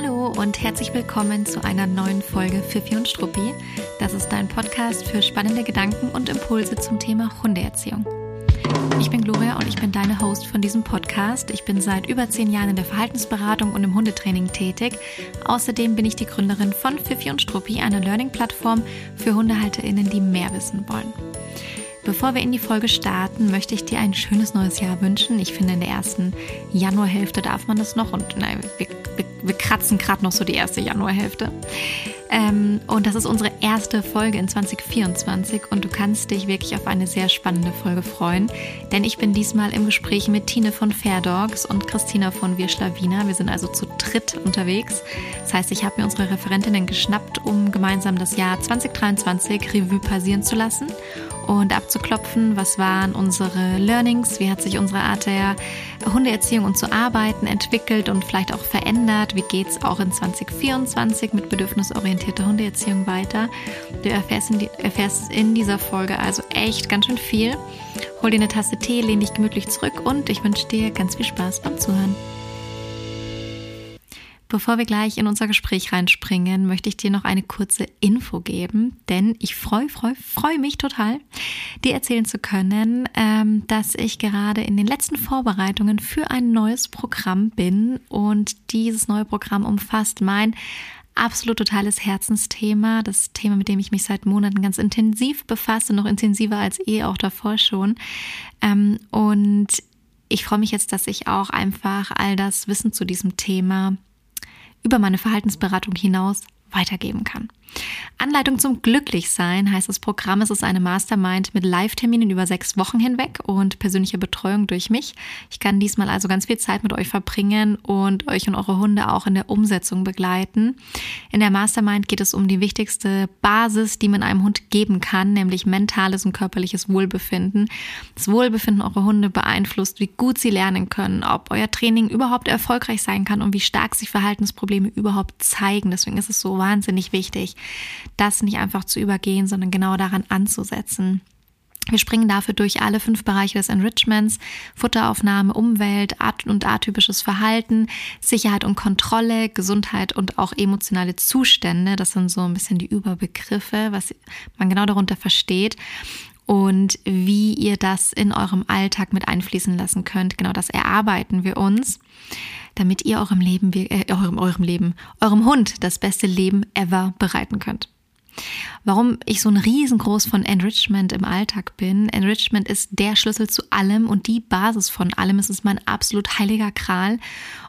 Hallo und herzlich willkommen zu einer neuen Folge Fifi und Struppi. Das ist dein Podcast für spannende Gedanken und Impulse zum Thema Hundeerziehung. Ich bin Gloria und ich bin deine Host von diesem Podcast. Ich bin seit über zehn Jahren in der Verhaltensberatung und im Hundetraining tätig. Außerdem bin ich die Gründerin von Fifi und Struppi, einer Learning-Plattform für HundehalterInnen, die mehr wissen wollen. Bevor wir in die Folge starten, möchte ich dir ein schönes neues Jahr wünschen. Ich finde, in der ersten Januarhälfte darf man das noch und nein, wir, wir, kratzen gerade noch so die erste Januarhälfte. Ähm, und das ist unsere erste Folge in 2024 und du kannst dich wirklich auf eine sehr spannende Folge freuen, denn ich bin diesmal im Gespräch mit Tine von Fair Dogs und Christina von Wir Schlawiner. Wir sind also zu dritt unterwegs. Das heißt, ich habe mir unsere Referentinnen geschnappt, um gemeinsam das Jahr 2023 Revue passieren zu lassen und abzuklopfen, was waren unsere Learnings, wie hat sich unsere Art der Hundeerziehung und zu arbeiten entwickelt und vielleicht auch verändert, wie geht es auch in 2024 mit bedürfnisorientierter Hundeerziehung weiter. Du erfährst in, die, erfährst in dieser Folge also echt ganz schön viel. Hol dir eine Tasse Tee, lehn dich gemütlich zurück und ich wünsche dir ganz viel Spaß beim Zuhören. Bevor wir gleich in unser Gespräch reinspringen, möchte ich dir noch eine kurze Info geben, denn ich freue freu, freu mich total, dir erzählen zu können, ähm, dass ich gerade in den letzten Vorbereitungen für ein neues Programm bin und dieses neue Programm umfasst mein absolut totales Herzensthema, das Thema, mit dem ich mich seit Monaten ganz intensiv befasse, noch intensiver als eh auch davor schon. Ähm, und ich freue mich jetzt, dass ich auch einfach all das Wissen zu diesem Thema über meine Verhaltensberatung hinaus weitergeben kann. Anleitung zum Glücklichsein heißt das Programm. Es ist eine Mastermind mit Live-Terminen über sechs Wochen hinweg und persönlicher Betreuung durch mich. Ich kann diesmal also ganz viel Zeit mit euch verbringen und euch und eure Hunde auch in der Umsetzung begleiten. In der Mastermind geht es um die wichtigste Basis, die man einem Hund geben kann, nämlich mentales und körperliches Wohlbefinden. Das Wohlbefinden eurer Hunde beeinflusst, wie gut sie lernen können, ob euer Training überhaupt erfolgreich sein kann und wie stark sich Verhaltensprobleme überhaupt zeigen. Deswegen ist es so wahnsinnig wichtig, das nicht einfach zu übergehen, sondern genau daran anzusetzen. Wir springen dafür durch alle fünf Bereiche des Enrichments, Futteraufnahme, Umwelt, Art und atypisches Verhalten, Sicherheit und Kontrolle, Gesundheit und auch emotionale Zustände. Das sind so ein bisschen die Überbegriffe, was man genau darunter versteht und wie ihr das in eurem Alltag mit einfließen lassen könnt. Genau das erarbeiten wir uns damit ihr eurem Leben, äh, eurem, eurem Leben, eurem Hund das beste Leben ever bereiten könnt. Warum ich so ein riesengroß von Enrichment im Alltag bin. Enrichment ist der Schlüssel zu allem und die Basis von allem. Es ist mein absolut heiliger Kral.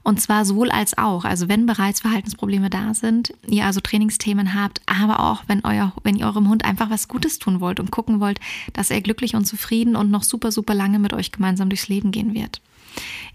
Und zwar sowohl als auch. Also wenn bereits Verhaltensprobleme da sind, ihr also Trainingsthemen habt, aber auch wenn euer, wenn ihr eurem Hund einfach was Gutes tun wollt und gucken wollt, dass er glücklich und zufrieden und noch super, super lange mit euch gemeinsam durchs Leben gehen wird.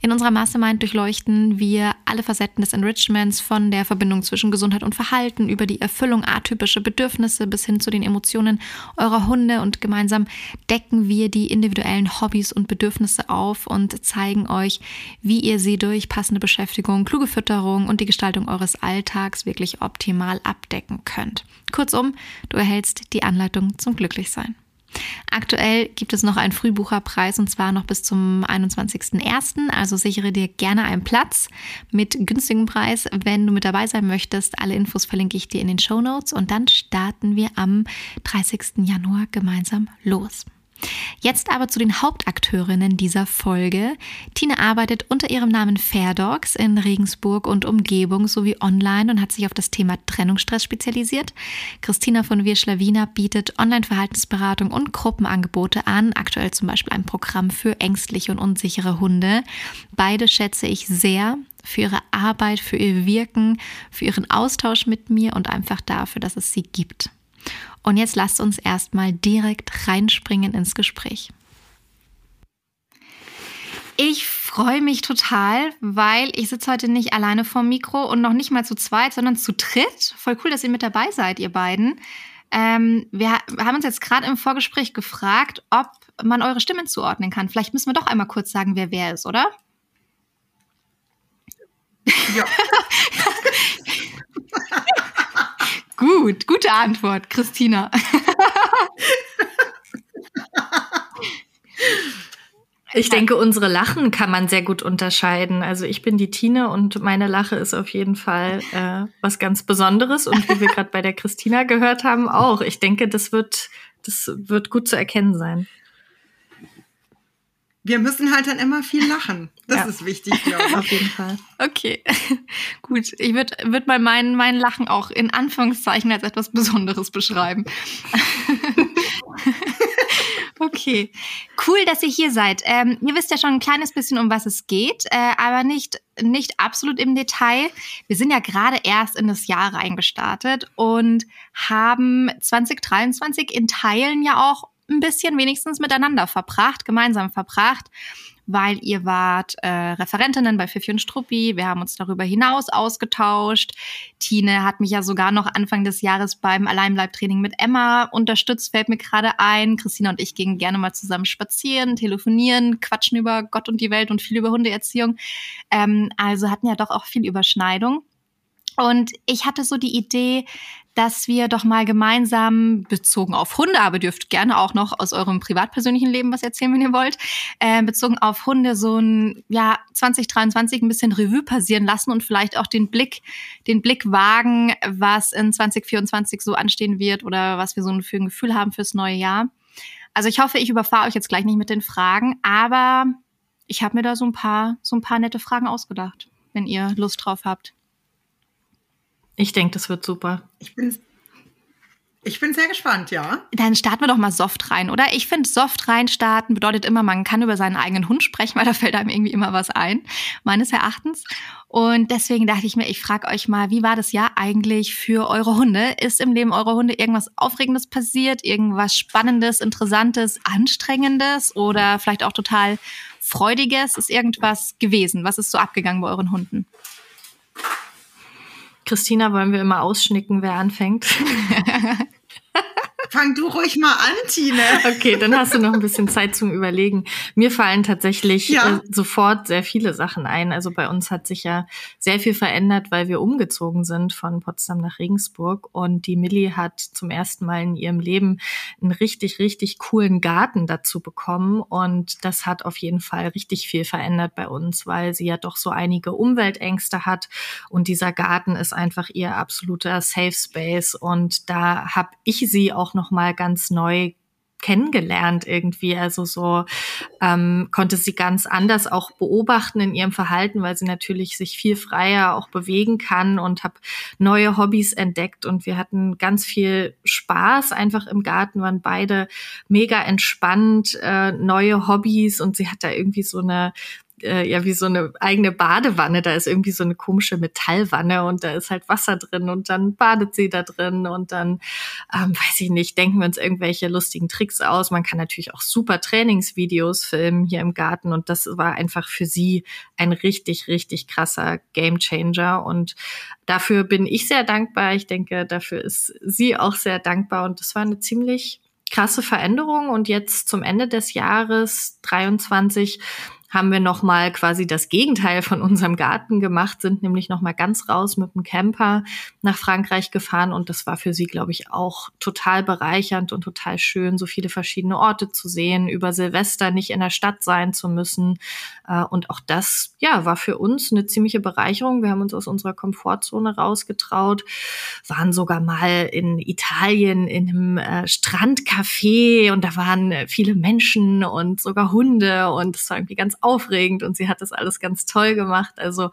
In unserer Mastermind durchleuchten wir alle Facetten des Enrichments von der Verbindung zwischen Gesundheit und Verhalten über die Erfüllung atypischer Bedürfnisse bis hin zu den Emotionen eurer Hunde und gemeinsam decken wir die individuellen Hobbys und Bedürfnisse auf und zeigen euch, wie ihr sie durch passende Beschäftigung, kluge Fütterung und die Gestaltung eures Alltags wirklich optimal abdecken könnt. Kurzum, du erhältst die Anleitung zum Glücklichsein. Aktuell gibt es noch einen Frühbucherpreis und zwar noch bis zum 21.01. Also sichere dir gerne einen Platz mit günstigem Preis, wenn du mit dabei sein möchtest. Alle Infos verlinke ich dir in den Show Notes und dann starten wir am 30. Januar gemeinsam los. Jetzt aber zu den Hauptakteurinnen dieser Folge. Tina arbeitet unter ihrem Namen Fair Dogs in Regensburg und Umgebung sowie online und hat sich auf das Thema Trennungsstress spezialisiert. Christina von Wirschlawiner bietet Online-Verhaltensberatung und Gruppenangebote an, aktuell zum Beispiel ein Programm für ängstliche und unsichere Hunde. Beide schätze ich sehr für ihre Arbeit, für ihr Wirken, für ihren Austausch mit mir und einfach dafür, dass es sie gibt. Und jetzt lasst uns erstmal direkt reinspringen ins Gespräch. Ich freue mich total, weil ich sitze heute nicht alleine vorm Mikro und noch nicht mal zu zweit, sondern zu dritt. Voll cool, dass ihr mit dabei seid, ihr beiden. Ähm, wir haben uns jetzt gerade im Vorgespräch gefragt, ob man eure Stimmen zuordnen kann. Vielleicht müssen wir doch einmal kurz sagen, wer wer ist, oder? Ja. Gut, gute Antwort, Christina. Ich denke, unsere Lachen kann man sehr gut unterscheiden. Also ich bin die Tine und meine Lache ist auf jeden Fall äh, was ganz Besonderes und wie wir gerade bei der Christina gehört haben, auch. Ich denke, das wird, das wird gut zu erkennen sein. Wir müssen halt dann immer viel lachen. Das ja. ist wichtig, glaube ich. Auf jeden Fall. Okay, gut. Ich würde würd mal meinen mein Lachen auch in Anführungszeichen als etwas Besonderes beschreiben. okay, cool, dass ihr hier seid. Ähm, ihr wisst ja schon ein kleines bisschen, um was es geht, äh, aber nicht, nicht absolut im Detail. Wir sind ja gerade erst in das Jahr reingestartet und haben 2023 in Teilen ja auch ein bisschen wenigstens miteinander verbracht, gemeinsam verbracht, weil ihr wart äh, Referentinnen bei Fifi und Struppi. Wir haben uns darüber hinaus ausgetauscht. Tine hat mich ja sogar noch Anfang des Jahres beim Alleinbleibtraining mit Emma unterstützt, fällt mir gerade ein. Christina und ich gingen gerne mal zusammen spazieren, telefonieren, quatschen über Gott und die Welt und viel über Hundeerziehung. Ähm, also hatten ja doch auch viel Überschneidung. Und ich hatte so die Idee, dass wir doch mal gemeinsam bezogen auf Hunde, aber dürft gerne auch noch aus eurem privatpersönlichen Leben was erzählen, wenn ihr wollt, äh, bezogen auf Hunde so ein ja 2023 ein bisschen Revue passieren lassen und vielleicht auch den Blick, den Blick wagen, was in 2024 so anstehen wird oder was wir so für ein Gefühl haben fürs neue Jahr. Also ich hoffe, ich überfahre euch jetzt gleich nicht mit den Fragen, aber ich habe mir da so ein paar so ein paar nette Fragen ausgedacht, wenn ihr Lust drauf habt. Ich denke, das wird super. Ich bin, ich bin sehr gespannt, ja. Dann starten wir doch mal soft rein, oder? Ich finde, soft reinstarten bedeutet immer, man kann über seinen eigenen Hund sprechen, weil da fällt einem irgendwie immer was ein, meines Erachtens. Und deswegen dachte ich mir, ich frage euch mal, wie war das Jahr eigentlich für eure Hunde? Ist im Leben eurer Hunde irgendwas Aufregendes passiert? Irgendwas Spannendes, Interessantes, Anstrengendes oder vielleicht auch total Freudiges? Ist irgendwas gewesen? Was ist so abgegangen bei euren Hunden? Christina, wollen wir immer ausschnicken, wer anfängt? Fang du ruhig mal an, Tine. Okay, dann hast du noch ein bisschen Zeit zum Überlegen. Mir fallen tatsächlich ja. äh, sofort sehr viele Sachen ein. Also bei uns hat sich ja sehr viel verändert, weil wir umgezogen sind von Potsdam nach Regensburg. Und die Millie hat zum ersten Mal in ihrem Leben einen richtig, richtig coolen Garten dazu bekommen. Und das hat auf jeden Fall richtig viel verändert bei uns, weil sie ja doch so einige Umweltängste hat. Und dieser Garten ist einfach ihr absoluter Safe Space. Und da habe ich sie auch noch mal ganz neu kennengelernt irgendwie. Also so ähm, konnte sie ganz anders auch beobachten in ihrem Verhalten, weil sie natürlich sich viel freier auch bewegen kann und habe neue Hobbys entdeckt und wir hatten ganz viel Spaß einfach im Garten, waren beide mega entspannt, äh, neue Hobbys und sie hat da irgendwie so eine äh, ja wie so eine eigene Badewanne. Da ist irgendwie so eine komische Metallwanne und da ist halt Wasser drin und dann badet sie da drin und dann, ähm, weiß ich nicht, denken wir uns irgendwelche lustigen Tricks aus. Man kann natürlich auch super Trainingsvideos filmen hier im Garten und das war einfach für sie ein richtig, richtig krasser Gamechanger und dafür bin ich sehr dankbar. Ich denke, dafür ist sie auch sehr dankbar und das war eine ziemlich krasse Veränderung und jetzt zum Ende des Jahres 23 haben wir noch mal quasi das Gegenteil von unserem Garten gemacht, sind nämlich noch mal ganz raus mit dem Camper nach Frankreich gefahren und das war für sie, glaube ich, auch total bereichernd und total schön, so viele verschiedene Orte zu sehen, über Silvester nicht in der Stadt sein zu müssen äh, und auch das, ja, war für uns eine ziemliche Bereicherung. Wir haben uns aus unserer Komfortzone rausgetraut, waren sogar mal in Italien in einem äh, Strandcafé und da waren viele Menschen und sogar Hunde und es war irgendwie ganz aufregend und sie hat das alles ganz toll gemacht. Also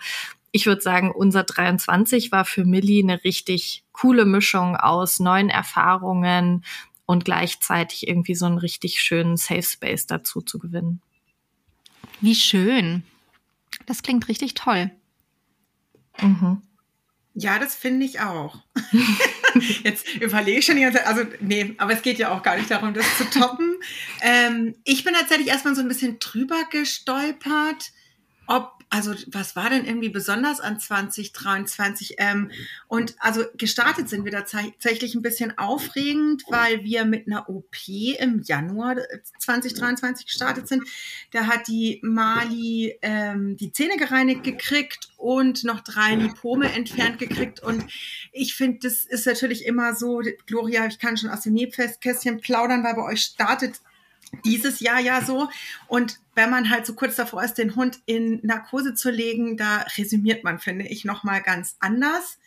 ich würde sagen, unser 23 war für Millie eine richtig coole Mischung aus neuen Erfahrungen und gleichzeitig irgendwie so einen richtig schönen Safe Space dazu zu gewinnen. Wie schön. Das klingt richtig toll. Mhm. Ja, das finde ich auch. Jetzt überlege ich schon die ganze Zeit, also nee, aber es geht ja auch gar nicht darum, das zu toppen. ähm, ich bin tatsächlich erstmal so ein bisschen drüber gestolpert, ob also was war denn irgendwie besonders an 2023? Ähm, und also gestartet sind wir da tatsächlich ein bisschen aufregend, weil wir mit einer OP im Januar 2023 gestartet sind. Da hat die Mali ähm, die Zähne gereinigt gekriegt und noch drei Lipome entfernt gekriegt. Und ich finde, das ist natürlich immer so, Gloria, ich kann schon aus dem Nähkästchen plaudern, weil bei euch startet dieses Jahr ja so. Und wenn man halt so kurz davor ist, den Hund in Narkose zu legen, da resümiert man, finde ich, nochmal ganz anders.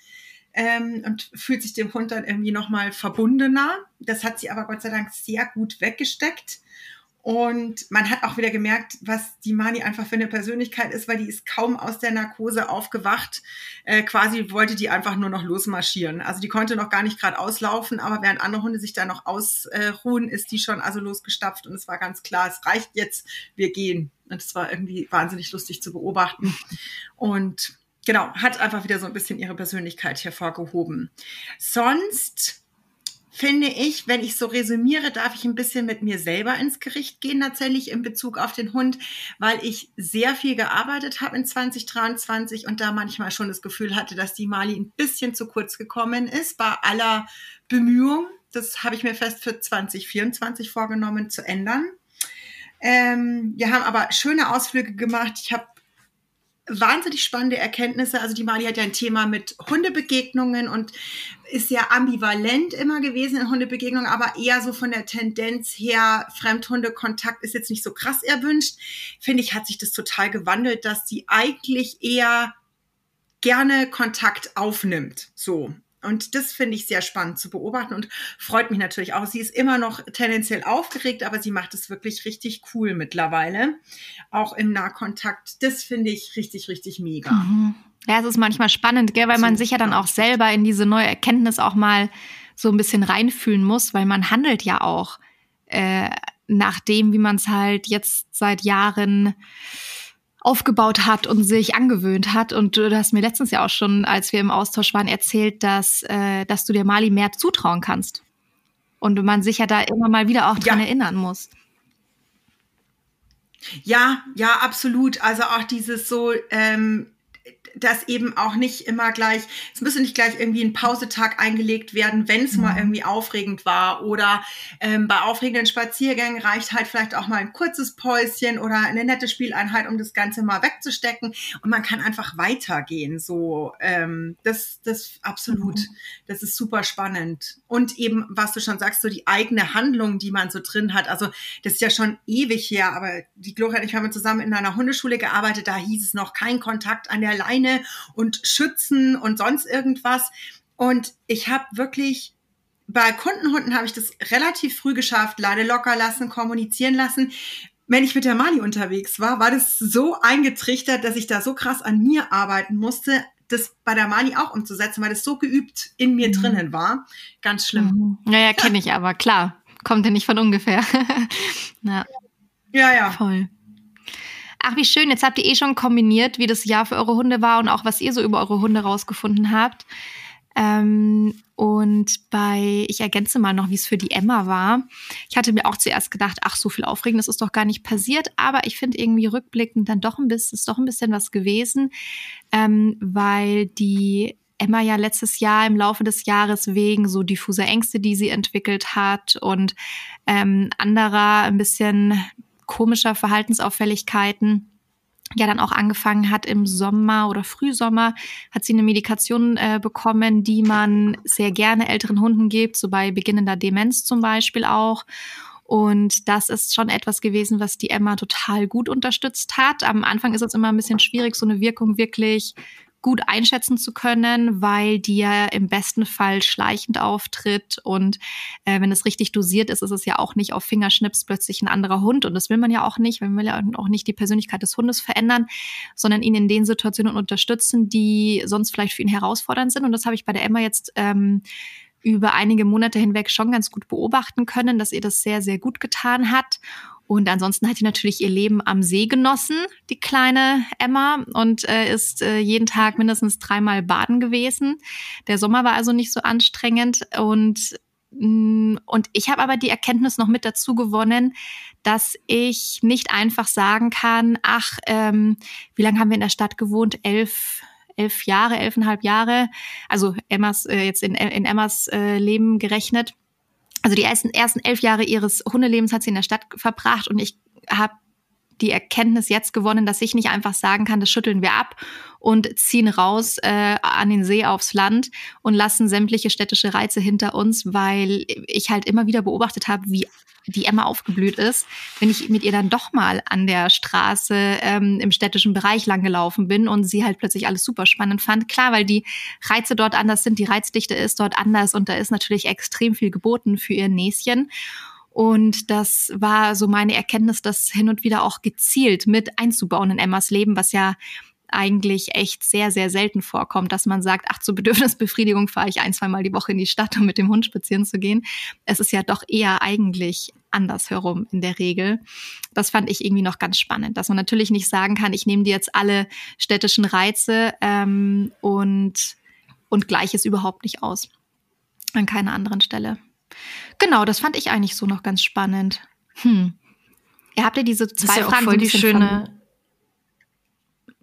Ähm, und fühlt sich dem Hund dann irgendwie nochmal verbundener. Das hat sie aber Gott sei Dank sehr gut weggesteckt. Und man hat auch wieder gemerkt, was die Mani einfach für eine Persönlichkeit ist, weil die ist kaum aus der Narkose aufgewacht. Äh, quasi wollte die einfach nur noch losmarschieren. Also die konnte noch gar nicht gerade auslaufen, aber während andere Hunde sich da noch ausruhen, ist die schon also losgestapft und es war ganz klar, es reicht jetzt, wir gehen. Und es war irgendwie wahnsinnig lustig zu beobachten. Und genau, hat einfach wieder so ein bisschen ihre Persönlichkeit hervorgehoben. Sonst finde ich, wenn ich so resümiere, darf ich ein bisschen mit mir selber ins Gericht gehen, tatsächlich in Bezug auf den Hund, weil ich sehr viel gearbeitet habe in 2023 und da manchmal schon das Gefühl hatte, dass die Mali ein bisschen zu kurz gekommen ist bei aller Bemühung. Das habe ich mir fest für 2024 vorgenommen zu ändern. Ähm, wir haben aber schöne Ausflüge gemacht. Ich habe wahnsinnig spannende Erkenntnisse. Also die Mali hat ja ein Thema mit Hundebegegnungen und ist ja ambivalent immer gewesen in Hundebegegnungen, aber eher so von der Tendenz her, Fremdhundekontakt ist jetzt nicht so krass erwünscht. Finde ich, hat sich das total gewandelt, dass sie eigentlich eher gerne Kontakt aufnimmt. So. Und das finde ich sehr spannend zu beobachten und freut mich natürlich auch. Sie ist immer noch tendenziell aufgeregt, aber sie macht es wirklich richtig cool mittlerweile. Auch im Nahkontakt. Das finde ich richtig, richtig mega. Mhm. Ja, es ist manchmal spannend, gell, weil so, man sich ja dann auch selber in diese neue Erkenntnis auch mal so ein bisschen reinfühlen muss, weil man handelt ja auch äh, nach dem, wie man es halt jetzt seit Jahren aufgebaut hat und sich angewöhnt hat. Und du hast mir letztens ja auch schon, als wir im Austausch waren, erzählt, dass, äh, dass du dir Mali mehr zutrauen kannst. Und man sich ja da immer mal wieder auch dran ja. erinnern muss. Ja, ja, absolut. Also auch dieses so, ähm, dass eben auch nicht immer gleich, es müsste nicht gleich irgendwie ein Pausetag eingelegt werden, wenn es mhm. mal irgendwie aufregend war. Oder ähm, bei aufregenden Spaziergängen reicht halt vielleicht auch mal ein kurzes Päuschen oder eine nette Spieleinheit, um das Ganze mal wegzustecken. Und man kann einfach weitergehen. So, ähm, das, das absolut. Mhm. Das ist super spannend. Und eben, was du schon sagst, so die eigene Handlung, die man so drin hat. Also das ist ja schon ewig her, aber die Gloria und ich haben zusammen in einer Hundeschule gearbeitet. Da hieß es noch kein Kontakt an der Leine Leine und Schützen und sonst irgendwas. Und ich habe wirklich bei Kundenhunden habe ich das relativ früh geschafft, Leine locker lassen, kommunizieren lassen. Wenn ich mit der Mali unterwegs war, war das so eingetrichtert, dass ich da so krass an mir arbeiten musste, das bei der Mali auch umzusetzen, weil das so geübt in mir mhm. drinnen war. Ganz schlimm. Mhm. Naja, kenne ich aber, klar. Kommt ja nicht von ungefähr. ja. ja, ja. Voll. Ach, wie schön. Jetzt habt ihr eh schon kombiniert, wie das Jahr für eure Hunde war und auch was ihr so über eure Hunde rausgefunden habt. Ähm, und bei, ich ergänze mal noch, wie es für die Emma war. Ich hatte mir auch zuerst gedacht, ach, so viel Aufregendes ist doch gar nicht passiert, aber ich finde irgendwie rückblickend dann doch ein bisschen, ist doch ein bisschen was gewesen, ähm, weil die Emma ja letztes Jahr im Laufe des Jahres wegen so diffuser Ängste, die sie entwickelt hat und ähm, anderer ein bisschen komischer Verhaltensauffälligkeiten ja dann auch angefangen hat im Sommer oder Frühsommer, hat sie eine Medikation äh, bekommen, die man sehr gerne älteren Hunden gibt, so bei beginnender Demenz zum Beispiel auch. Und das ist schon etwas gewesen, was die Emma total gut unterstützt hat. Am Anfang ist es immer ein bisschen schwierig, so eine Wirkung wirklich gut einschätzen zu können, weil die ja im besten Fall schleichend auftritt. Und äh, wenn es richtig dosiert ist, ist es ja auch nicht auf Fingerschnips plötzlich ein anderer Hund. Und das will man ja auch nicht, man will ja auch nicht die Persönlichkeit des Hundes verändern, sondern ihn in den Situationen unterstützen, die sonst vielleicht für ihn herausfordernd sind. Und das habe ich bei der Emma jetzt ähm, über einige Monate hinweg schon ganz gut beobachten können, dass ihr das sehr, sehr gut getan hat. Und ansonsten hat sie natürlich ihr Leben am See genossen, die kleine Emma, und äh, ist äh, jeden Tag mindestens dreimal baden gewesen. Der Sommer war also nicht so anstrengend. Und, mh, mm, und ich habe aber die Erkenntnis noch mit dazu gewonnen, dass ich nicht einfach sagen kann, ach, ähm, wie lange haben wir in der Stadt gewohnt? Elf, elf Jahre, elfeinhalb Jahre. Also Emmas, äh, jetzt in, in Emmas äh, Leben gerechnet also die ersten, ersten elf Jahre ihres Hundelebens hat sie in der Stadt verbracht und ich habe die Erkenntnis jetzt gewonnen, dass ich nicht einfach sagen kann, das schütteln wir ab und ziehen raus äh, an den See aufs Land und lassen sämtliche städtische Reize hinter uns, weil ich halt immer wieder beobachtet habe, wie die Emma aufgeblüht ist, wenn ich mit ihr dann doch mal an der Straße ähm, im städtischen Bereich langgelaufen bin und sie halt plötzlich alles super spannend fand. Klar, weil die Reize dort anders sind, die Reizdichte ist dort anders und da ist natürlich extrem viel geboten für ihr Näschen. Und das war so meine Erkenntnis, das hin und wieder auch gezielt mit einzubauen in Emmas Leben, was ja eigentlich echt sehr, sehr selten vorkommt, dass man sagt, ach, zur Bedürfnisbefriedigung fahre ich ein, zwei Mal die Woche in die Stadt, um mit dem Hund spazieren zu gehen. Es ist ja doch eher eigentlich andersherum in der Regel. Das fand ich irgendwie noch ganz spannend, dass man natürlich nicht sagen kann, ich nehme dir jetzt alle städtischen Reize ähm, und, und gleiche es überhaupt nicht aus. An keiner anderen Stelle. Genau, das fand ich eigentlich so noch ganz spannend. Hm. Ihr habt ja diese zwei das ist ja Fragen. Auch voll die schöne,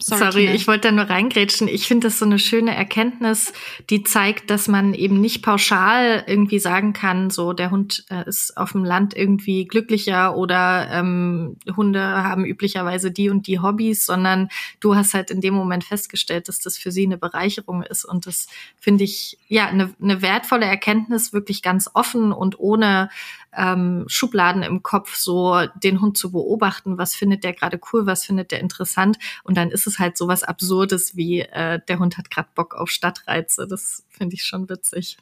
Sorry, Sorry ich wollte da nur reingrätschen. Ich finde das so eine schöne Erkenntnis, die zeigt, dass man eben nicht pauschal irgendwie sagen kann, so der Hund äh, ist auf dem Land irgendwie glücklicher oder ähm, Hunde haben üblicherweise die und die Hobbys, sondern du hast halt in dem Moment festgestellt, dass das für sie eine Bereicherung ist. Und das finde ich ja eine, eine wertvolle Erkenntnis, wirklich ganz offen und ohne ähm, Schubladen im Kopf, so den Hund zu beobachten, was findet der gerade cool, was findet der interessant. Und dann ist es halt so was Absurdes wie, äh, der Hund hat gerade Bock auf Stadtreize. Das finde ich schon witzig.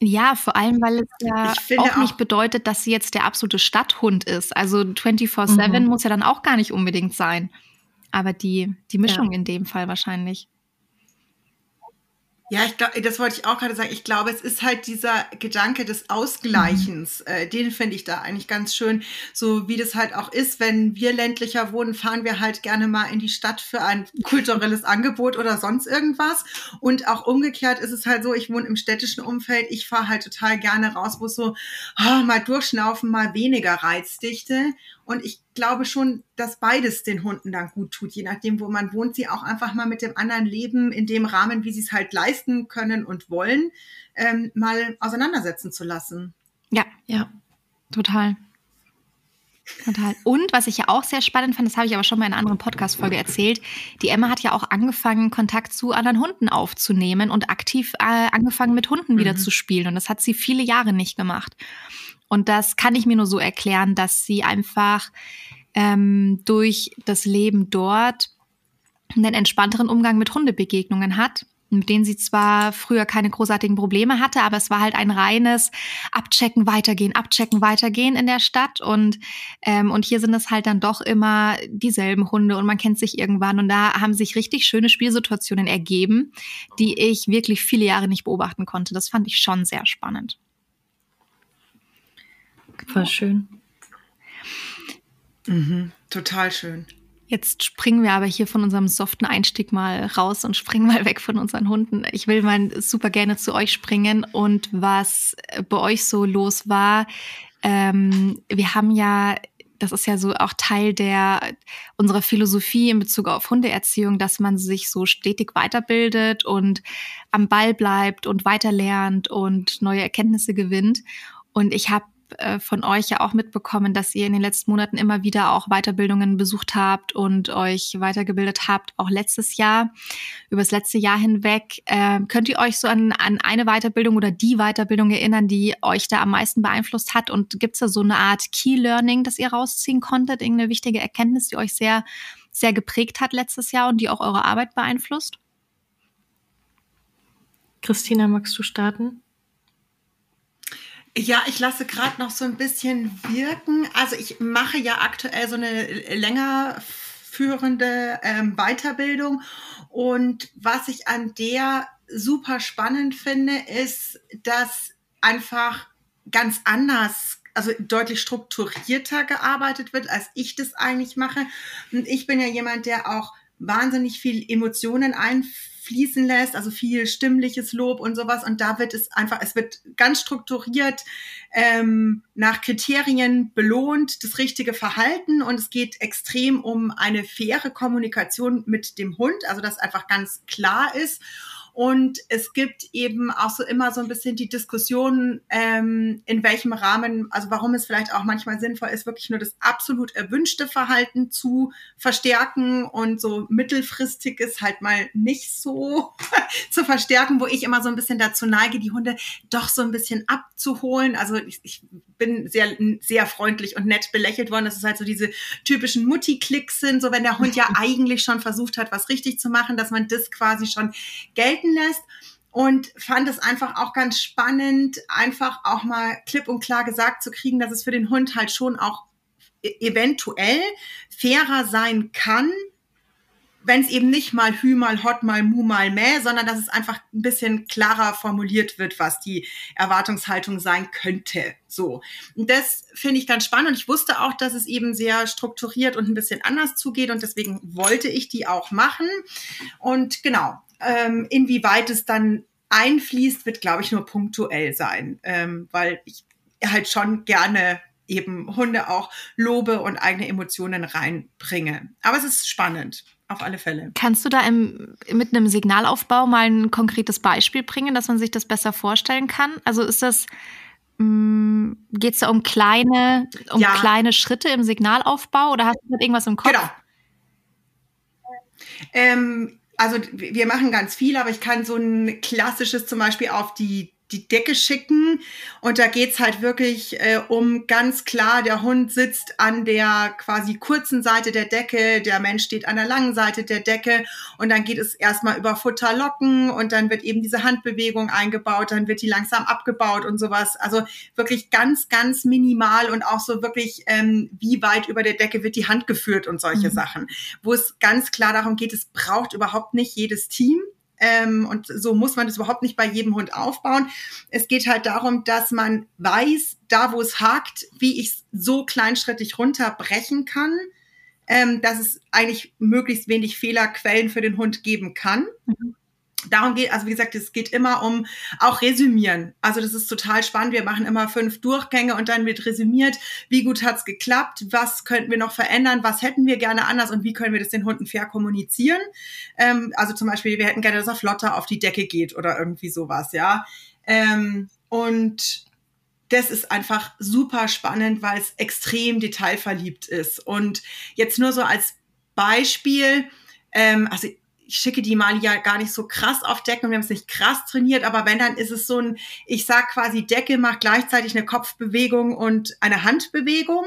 Ja, vor allem, weil es ja auch, auch nicht bedeutet, dass sie jetzt der absolute Stadthund ist. Also 24-7 mhm. muss ja dann auch gar nicht unbedingt sein. Aber die, die Mischung ja. in dem Fall wahrscheinlich. Ja, ich glaube, das wollte ich auch gerade sagen. Ich glaube, es ist halt dieser Gedanke des Ausgleichens. Mhm. Äh, den finde ich da eigentlich ganz schön. So wie das halt auch ist, wenn wir ländlicher wohnen, fahren wir halt gerne mal in die Stadt für ein kulturelles Angebot oder sonst irgendwas. Und auch umgekehrt ist es halt so, ich wohne im städtischen Umfeld. Ich fahre halt total gerne raus, wo es so oh, mal durchschnaufen, mal weniger Reizdichte. Und ich glaube schon, dass beides den Hunden dann gut tut, je nachdem, wo man wohnt, sie auch einfach mal mit dem anderen Leben in dem Rahmen, wie sie es halt leisten können und wollen, ähm, mal auseinandersetzen zu lassen. Ja, ja, total. Total. Und was ich ja auch sehr spannend fand, das habe ich aber schon mal in einer anderen Podcast-Folge erzählt, die Emma hat ja auch angefangen, Kontakt zu anderen Hunden aufzunehmen und aktiv äh, angefangen, mit Hunden mhm. wieder zu spielen. Und das hat sie viele Jahre nicht gemacht. Und das kann ich mir nur so erklären, dass sie einfach ähm, durch das Leben dort einen entspannteren Umgang mit Hundebegegnungen hat mit denen sie zwar früher keine großartigen Probleme hatte, aber es war halt ein reines Abchecken, weitergehen, abchecken, weitergehen in der Stadt und ähm, und hier sind es halt dann doch immer dieselben Hunde und man kennt sich irgendwann und da haben sich richtig schöne Spielsituationen ergeben, die ich wirklich viele Jahre nicht beobachten konnte. Das fand ich schon sehr spannend. War schön. Mhm, total schön. Jetzt springen wir aber hier von unserem soften Einstieg mal raus und springen mal weg von unseren Hunden. Ich will mal super gerne zu euch springen und was bei euch so los war. Ähm, wir haben ja, das ist ja so auch Teil der unserer Philosophie in Bezug auf Hundeerziehung, dass man sich so stetig weiterbildet und am Ball bleibt und weiterlernt und neue Erkenntnisse gewinnt. Und ich habe äh, von euch ja auch mitbekommen, dass ihr in den letzten Monaten immer wieder auch Weiterbildungen besucht habt und euch weitergebildet habt, auch letztes Jahr, über das letzte Jahr hinweg. Ähm, könnt ihr euch so an, an eine Weiterbildung oder die Weiterbildung erinnern, die euch da am meisten beeinflusst hat? Und gibt es da so eine Art Key Learning, das ihr rausziehen konntet? Irgendeine wichtige Erkenntnis, die euch sehr, sehr geprägt hat letztes Jahr und die auch eure Arbeit beeinflusst? Christina, magst du starten? Ja, ich lasse gerade noch so ein bisschen wirken. Also ich mache ja aktuell so eine länger führende ähm, Weiterbildung. Und was ich an der super spannend finde, ist, dass einfach ganz anders, also deutlich strukturierter gearbeitet wird, als ich das eigentlich mache. Und ich bin ja jemand, der auch wahnsinnig viel Emotionen einführt fließen lässt, also viel stimmliches Lob und sowas. Und da wird es einfach, es wird ganz strukturiert ähm, nach Kriterien belohnt, das richtige Verhalten. Und es geht extrem um eine faire Kommunikation mit dem Hund, also dass einfach ganz klar ist. Und es gibt eben auch so immer so ein bisschen die Diskussion, ähm, in welchem Rahmen, also warum es vielleicht auch manchmal sinnvoll ist, wirklich nur das absolut erwünschte Verhalten zu verstärken und so mittelfristig ist halt mal nicht so zu verstärken, wo ich immer so ein bisschen dazu neige, die Hunde doch so ein bisschen abzuholen. Also ich, ich bin sehr, sehr freundlich und nett belächelt worden. Das ist halt so diese typischen Mutti-Klicks sind, so wenn der Hund ja eigentlich schon versucht hat, was richtig zu machen, dass man das quasi schon gelten lässt und fand es einfach auch ganz spannend, einfach auch mal klipp und klar gesagt zu kriegen, dass es für den Hund halt schon auch e-, eventuell fairer sein kann, wenn es eben nicht mal Hü, mal Hot, mal Mu, mal Mäh, sondern dass es einfach ein bisschen klarer formuliert wird, was die Erwartungshaltung sein könnte. So. Und das finde ich ganz spannend. Und ich wusste auch, dass es eben sehr strukturiert und ein bisschen anders zugeht. Und deswegen wollte ich die auch machen. Und genau, ähm, inwieweit es dann einfließt, wird, glaube ich, nur punktuell sein, ähm, weil ich halt schon gerne eben Hunde auch lobe und eigene Emotionen reinbringe. Aber es ist spannend auf alle Fälle. Kannst du da im, mit einem Signalaufbau mal ein konkretes Beispiel bringen, dass man sich das besser vorstellen kann? Also ist das, mm, geht es da um kleine, um ja. kleine Schritte im Signalaufbau oder hast du irgendwas im Kopf? Genau. Ähm, also wir machen ganz viel, aber ich kann so ein klassisches zum Beispiel auf die die Decke schicken. Und da geht's halt wirklich äh, um ganz klar, der Hund sitzt an der quasi kurzen Seite der Decke, der Mensch steht an der langen Seite der Decke und dann geht es erstmal über Futterlocken und dann wird eben diese Handbewegung eingebaut, dann wird die langsam abgebaut und sowas. Also wirklich ganz, ganz minimal und auch so wirklich, ähm, wie weit über der Decke wird die Hand geführt und solche mhm. Sachen. Wo es ganz klar darum geht, es braucht überhaupt nicht jedes Team ähm, und so muss man das überhaupt nicht bei jedem Hund aufbauen. Es geht halt darum, dass man weiß, da wo es hakt, wie ich es so kleinschrittig runterbrechen kann, ähm, dass es eigentlich möglichst wenig Fehlerquellen für den Hund geben kann. Mhm darum geht, also wie gesagt, es geht immer um auch Resümieren. Also das ist total spannend. Wir machen immer fünf Durchgänge und dann wird resümiert, wie gut hat's geklappt, was könnten wir noch verändern, was hätten wir gerne anders und wie können wir das den Hunden fair kommunizieren. Ähm, also zum Beispiel, wir hätten gerne, dass er flotter auf die Decke geht oder irgendwie sowas, ja. Ähm, und das ist einfach super spannend, weil es extrem detailverliebt ist. Und jetzt nur so als Beispiel, ähm, also ich schicke die Mali ja gar nicht so krass auf Decken und wir haben es nicht krass trainiert, aber wenn, dann ist es so ein, ich sag quasi, Decke macht gleichzeitig eine Kopfbewegung und eine Handbewegung.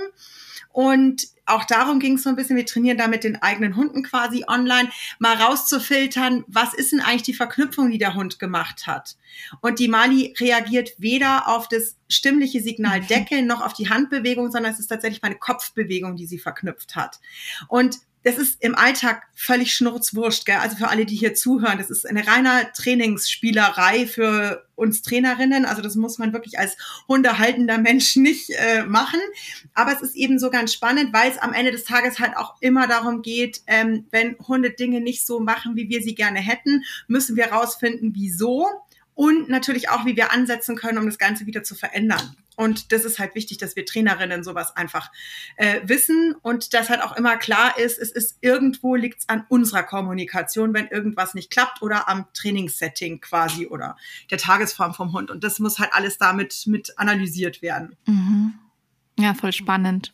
Und auch darum ging es so ein bisschen, wir trainieren da mit den eigenen Hunden quasi online, mal rauszufiltern, was ist denn eigentlich die Verknüpfung, die der Hund gemacht hat. Und die Mali reagiert weder auf das stimmliche Signal Decke noch auf die Handbewegung, sondern es ist tatsächlich meine Kopfbewegung, die sie verknüpft hat. Und das ist im Alltag völlig schnurzwurscht, gell? Also für alle, die hier zuhören, das ist eine reiner Trainingsspielerei für uns Trainerinnen. Also das muss man wirklich als hundehaltender Mensch nicht äh, machen. Aber es ist eben so ganz spannend, weil es am Ende des Tages halt auch immer darum geht, ähm, wenn Hunde Dinge nicht so machen, wie wir sie gerne hätten, müssen wir rausfinden, wieso und natürlich auch, wie wir ansetzen können, um das Ganze wieder zu verändern. Und das ist halt wichtig, dass wir Trainerinnen sowas einfach äh, wissen und dass halt auch immer klar ist, es ist irgendwo liegt es an unserer Kommunikation, wenn irgendwas nicht klappt oder am Trainingssetting quasi oder der Tagesform vom Hund. Und das muss halt alles damit mit analysiert werden. Mhm. Ja, voll spannend.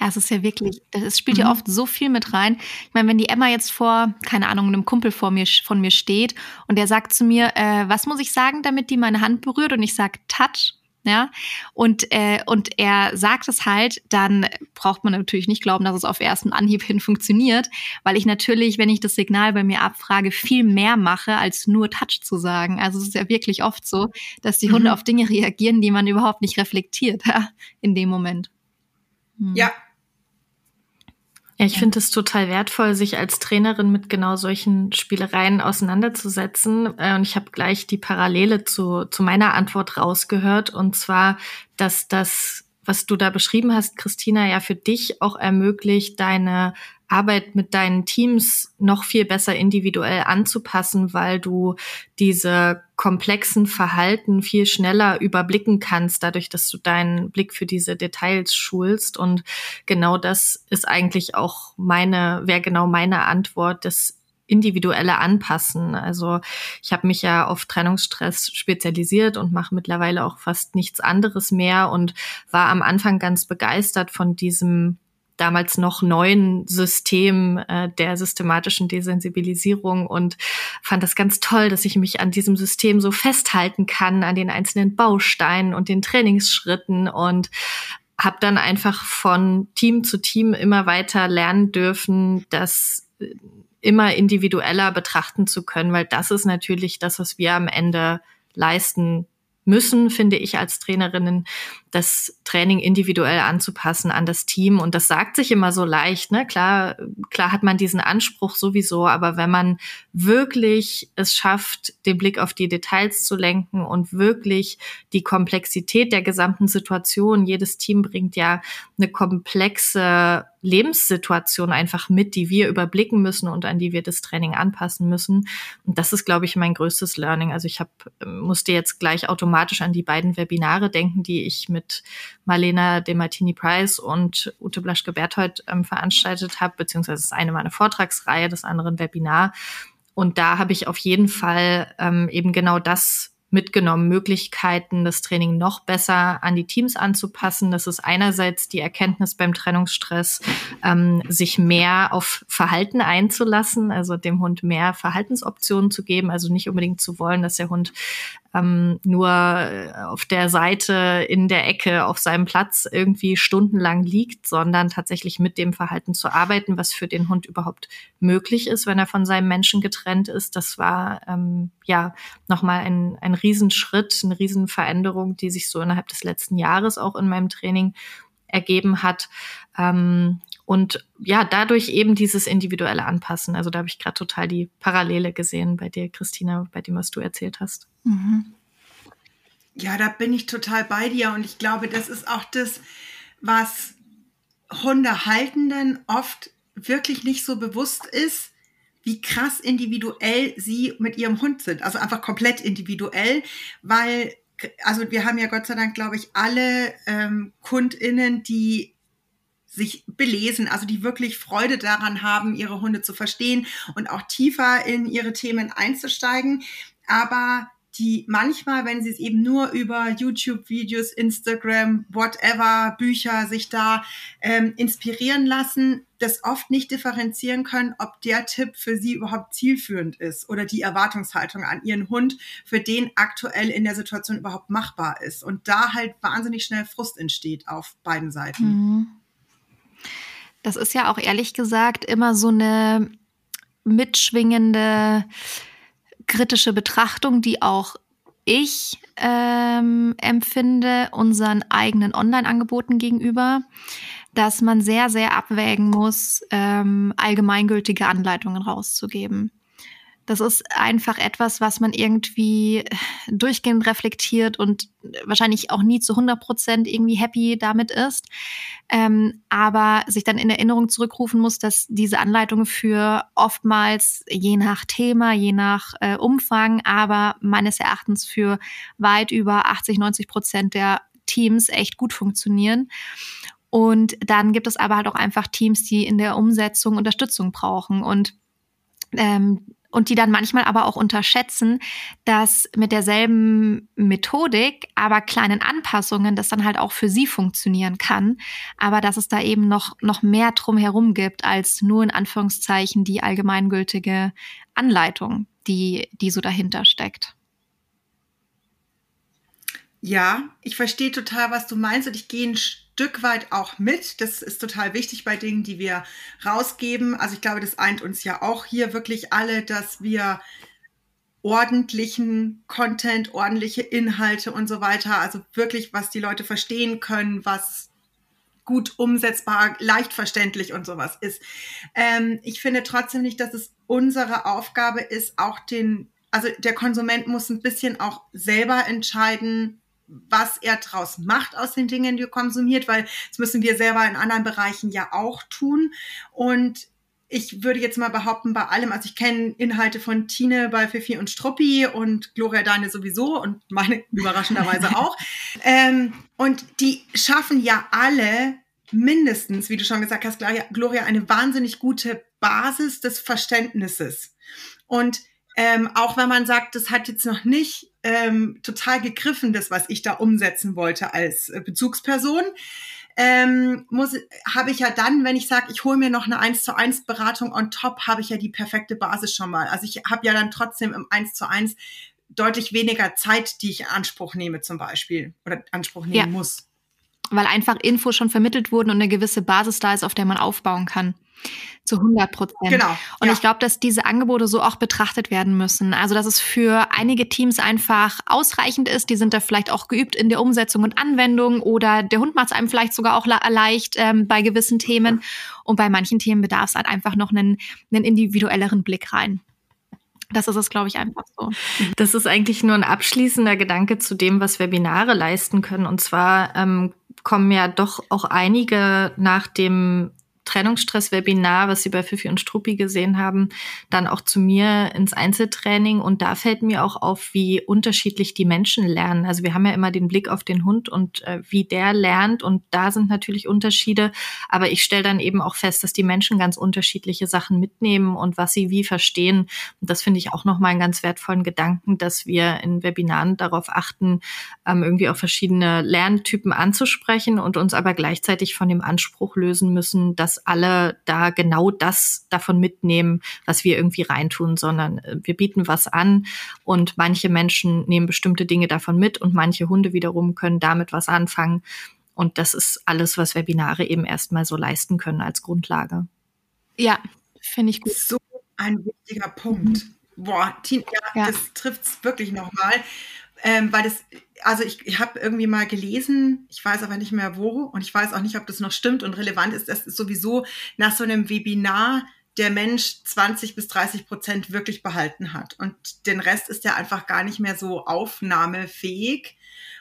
Ja, es ist ja wirklich, es spielt ja mhm. oft so viel mit rein. Ich meine, wenn die Emma jetzt vor, keine Ahnung, einem Kumpel vor mir, von mir steht und der sagt zu mir, äh, was muss ich sagen, damit die meine Hand berührt? Und ich sage Touch, ja, und, äh, und er sagt es halt, dann braucht man natürlich nicht glauben, dass es auf ersten Anhieb hin funktioniert, weil ich natürlich, wenn ich das Signal bei mir abfrage, viel mehr mache, als nur Touch zu sagen. Also es ist ja wirklich oft so, dass die Hunde mhm. auf Dinge reagieren, die man überhaupt nicht reflektiert ja, in dem Moment. Hm. Ja, ja, ich finde es total wertvoll, sich als Trainerin mit genau solchen Spielereien auseinanderzusetzen. Äh, und ich habe gleich die Parallele zu, zu meiner Antwort rausgehört. Und zwar, dass das, was du da beschrieben hast, Christina, ja für dich auch ermöglicht, deine Arbeit mit deinen Teams noch viel besser individuell anzupassen, weil du diese komplexen Verhalten viel schneller überblicken kannst, dadurch, dass du deinen Blick für diese Details schulst. Und genau das ist eigentlich auch meine, wäre genau meine Antwort, dass individuelle Anpassen. Also ich habe mich ja auf Trennungsstress spezialisiert und mache mittlerweile auch fast nichts anderes mehr und war am Anfang ganz begeistert von diesem damals noch neuen System äh, der systematischen Desensibilisierung und fand das ganz toll, dass ich mich an diesem System so festhalten kann, an den einzelnen Bausteinen und den Trainingsschritten und habe dann einfach von Team zu Team immer weiter lernen dürfen, dass äh, immer individueller betrachten zu können, weil das ist natürlich das, was wir am Ende leisten müssen, finde ich als Trainerinnen, das Training individuell anzupassen an das Team. Und das sagt sich immer so leicht, ne? Klar, klar hat man diesen Anspruch sowieso, aber wenn man wirklich es schafft, den Blick auf die Details zu lenken und wirklich die Komplexität der gesamten Situation, jedes Team bringt ja eine komplexe Lebenssituation einfach mit, die wir überblicken müssen und an die wir das Training anpassen müssen. Und das ist, glaube ich, mein größtes Learning. Also ich habe musste jetzt gleich automatisch an die beiden Webinare denken, die ich mit Marlena de Martini Price und Ute Blaschke-Berthold ähm, veranstaltet habe, beziehungsweise das eine war eine Vortragsreihe, das andere ein Webinar. Und da habe ich auf jeden Fall ähm, eben genau das mitgenommen, Möglichkeiten, das Training noch besser an die Teams anzupassen. Das ist einerseits die Erkenntnis beim Trennungsstress, ähm, sich mehr auf Verhalten einzulassen, also dem Hund mehr Verhaltensoptionen zu geben, also nicht unbedingt zu wollen, dass der Hund ähm, nur äh, auf der Seite in der Ecke auf seinem Platz irgendwie stundenlang liegt, sondern tatsächlich mit dem Verhalten zu arbeiten, was für den Hund überhaupt möglich ist, wenn er von seinem Menschen getrennt ist. Das war ähm, ja nochmal ein, ein Riesenschritt, eine Riesenveränderung, die sich so innerhalb des letzten Jahres auch in meinem Training ergeben hat. Ähm, und ja, dadurch eben dieses individuelle Anpassen. Also da habe ich gerade total die Parallele gesehen bei dir, Christina, bei dem, was du erzählt hast. Mhm. Ja, da bin ich total bei dir. Und ich glaube, das ist auch das, was Hundehaltenden oft wirklich nicht so bewusst ist, wie krass individuell sie mit ihrem Hund sind. Also einfach komplett individuell, weil, also wir haben ja Gott sei Dank, glaube ich, alle ähm, KundInnen, die sich belesen, also die wirklich Freude daran haben, ihre Hunde zu verstehen und auch tiefer in ihre Themen einzusteigen. Aber die manchmal, wenn sie es eben nur über YouTube-Videos, Instagram, whatever, Bücher sich da ähm, inspirieren lassen, das oft nicht differenzieren können, ob der Tipp für sie überhaupt zielführend ist oder die Erwartungshaltung an ihren Hund für den aktuell in der Situation überhaupt machbar ist. Und da halt wahnsinnig schnell Frust entsteht auf beiden Seiten. Mhm. Das ist ja auch ehrlich gesagt immer so eine mitschwingende kritische Betrachtung, die auch ich ähm, empfinde unseren eigenen Online-Angeboten gegenüber, dass man sehr, sehr abwägen muss, ähm, allgemeingültige Anleitungen rauszugeben. Das ist einfach etwas, was man irgendwie durchgehend reflektiert und wahrscheinlich auch nie zu 100 Prozent irgendwie happy damit ist. Ähm, aber sich dann in Erinnerung zurückrufen muss, dass diese Anleitungen für oftmals je nach Thema, je nach äh, Umfang, aber meines Erachtens für weit über 80, 90 Prozent der Teams echt gut funktionieren. Und dann gibt es aber halt auch einfach Teams, die in der Umsetzung Unterstützung brauchen. Und ähm, und die dann manchmal aber auch unterschätzen, dass mit derselben Methodik, aber kleinen Anpassungen, das dann halt auch für sie funktionieren kann, aber dass es da eben noch, noch mehr drumherum gibt als nur in Anführungszeichen die allgemeingültige Anleitung, die, die so dahinter steckt. Ja, ich verstehe total, was du meinst und ich gehe ein Stück weit auch mit. Das ist total wichtig bei Dingen, die wir rausgeben. Also ich glaube, das eint uns ja auch hier wirklich alle, dass wir ordentlichen Content, ordentliche Inhalte und so weiter, also wirklich, was die Leute verstehen können, was gut umsetzbar, leicht verständlich und sowas ist. Ähm, ich finde trotzdem nicht, dass es unsere Aufgabe ist, auch den, also der Konsument muss ein bisschen auch selber entscheiden, was er draus macht aus den Dingen, die er konsumiert, weil das müssen wir selber in anderen Bereichen ja auch tun. Und ich würde jetzt mal behaupten, bei allem, also ich kenne Inhalte von Tine bei Fifi und Struppi und Gloria Deine sowieso und meine überraschenderweise auch. Ähm, und die schaffen ja alle mindestens, wie du schon gesagt hast, Gloria, eine wahnsinnig gute Basis des Verständnisses. Und ähm, auch wenn man sagt, das hat jetzt noch nicht ähm, total gegriffen, das, was ich da umsetzen wollte als äh, Bezugsperson, ähm, muss habe ich ja dann, wenn ich sage, ich hole mir noch eine 1 zu 1 Beratung on top, habe ich ja die perfekte Basis schon mal. Also ich habe ja dann trotzdem im 1 zu 1 deutlich weniger Zeit, die ich in Anspruch nehme zum Beispiel oder Anspruch nehmen ja. muss. Weil einfach Infos schon vermittelt wurden und eine gewisse Basis da ist, auf der man aufbauen kann. Zu 100 Prozent. Genau. Und ja. ich glaube, dass diese Angebote so auch betrachtet werden müssen. Also, dass es für einige Teams einfach ausreichend ist. Die sind da vielleicht auch geübt in der Umsetzung und Anwendung oder der Hund macht es einem vielleicht sogar auch leicht ähm, bei gewissen Themen. Und bei manchen Themen bedarf es halt einfach noch einen, einen individuelleren Blick rein. Das ist es, glaube ich, einfach so. Das ist eigentlich nur ein abschließender Gedanke zu dem, was Webinare leisten können. Und zwar ähm, kommen ja doch auch einige nach dem Trennungsstress-Webinar, was Sie bei Fifi und Struppi gesehen haben, dann auch zu mir ins Einzeltraining. Und da fällt mir auch auf, wie unterschiedlich die Menschen lernen. Also wir haben ja immer den Blick auf den Hund und äh, wie der lernt. Und da sind natürlich Unterschiede. Aber ich stelle dann eben auch fest, dass die Menschen ganz unterschiedliche Sachen mitnehmen und was sie wie verstehen. Und das finde ich auch nochmal einen ganz wertvollen Gedanken, dass wir in Webinaren darauf achten, ähm, irgendwie auch verschiedene Lerntypen anzusprechen und uns aber gleichzeitig von dem Anspruch lösen müssen, dass dass alle da genau das davon mitnehmen, was wir irgendwie reintun, sondern äh, wir bieten was an und manche Menschen nehmen bestimmte Dinge davon mit und manche Hunde wiederum können damit was anfangen. Und das ist alles, was Webinare eben erstmal so leisten können als Grundlage. Ja, finde ich gut. So ein wichtiger Punkt. Boah, Tina, ja, ja. das trifft es wirklich nochmal. Ähm, weil das, also ich, ich habe irgendwie mal gelesen, ich weiß aber nicht mehr wo und ich weiß auch nicht, ob das noch stimmt und relevant ist, dass es sowieso nach so einem Webinar der Mensch 20 bis 30 Prozent wirklich behalten hat. Und den Rest ist ja einfach gar nicht mehr so aufnahmefähig.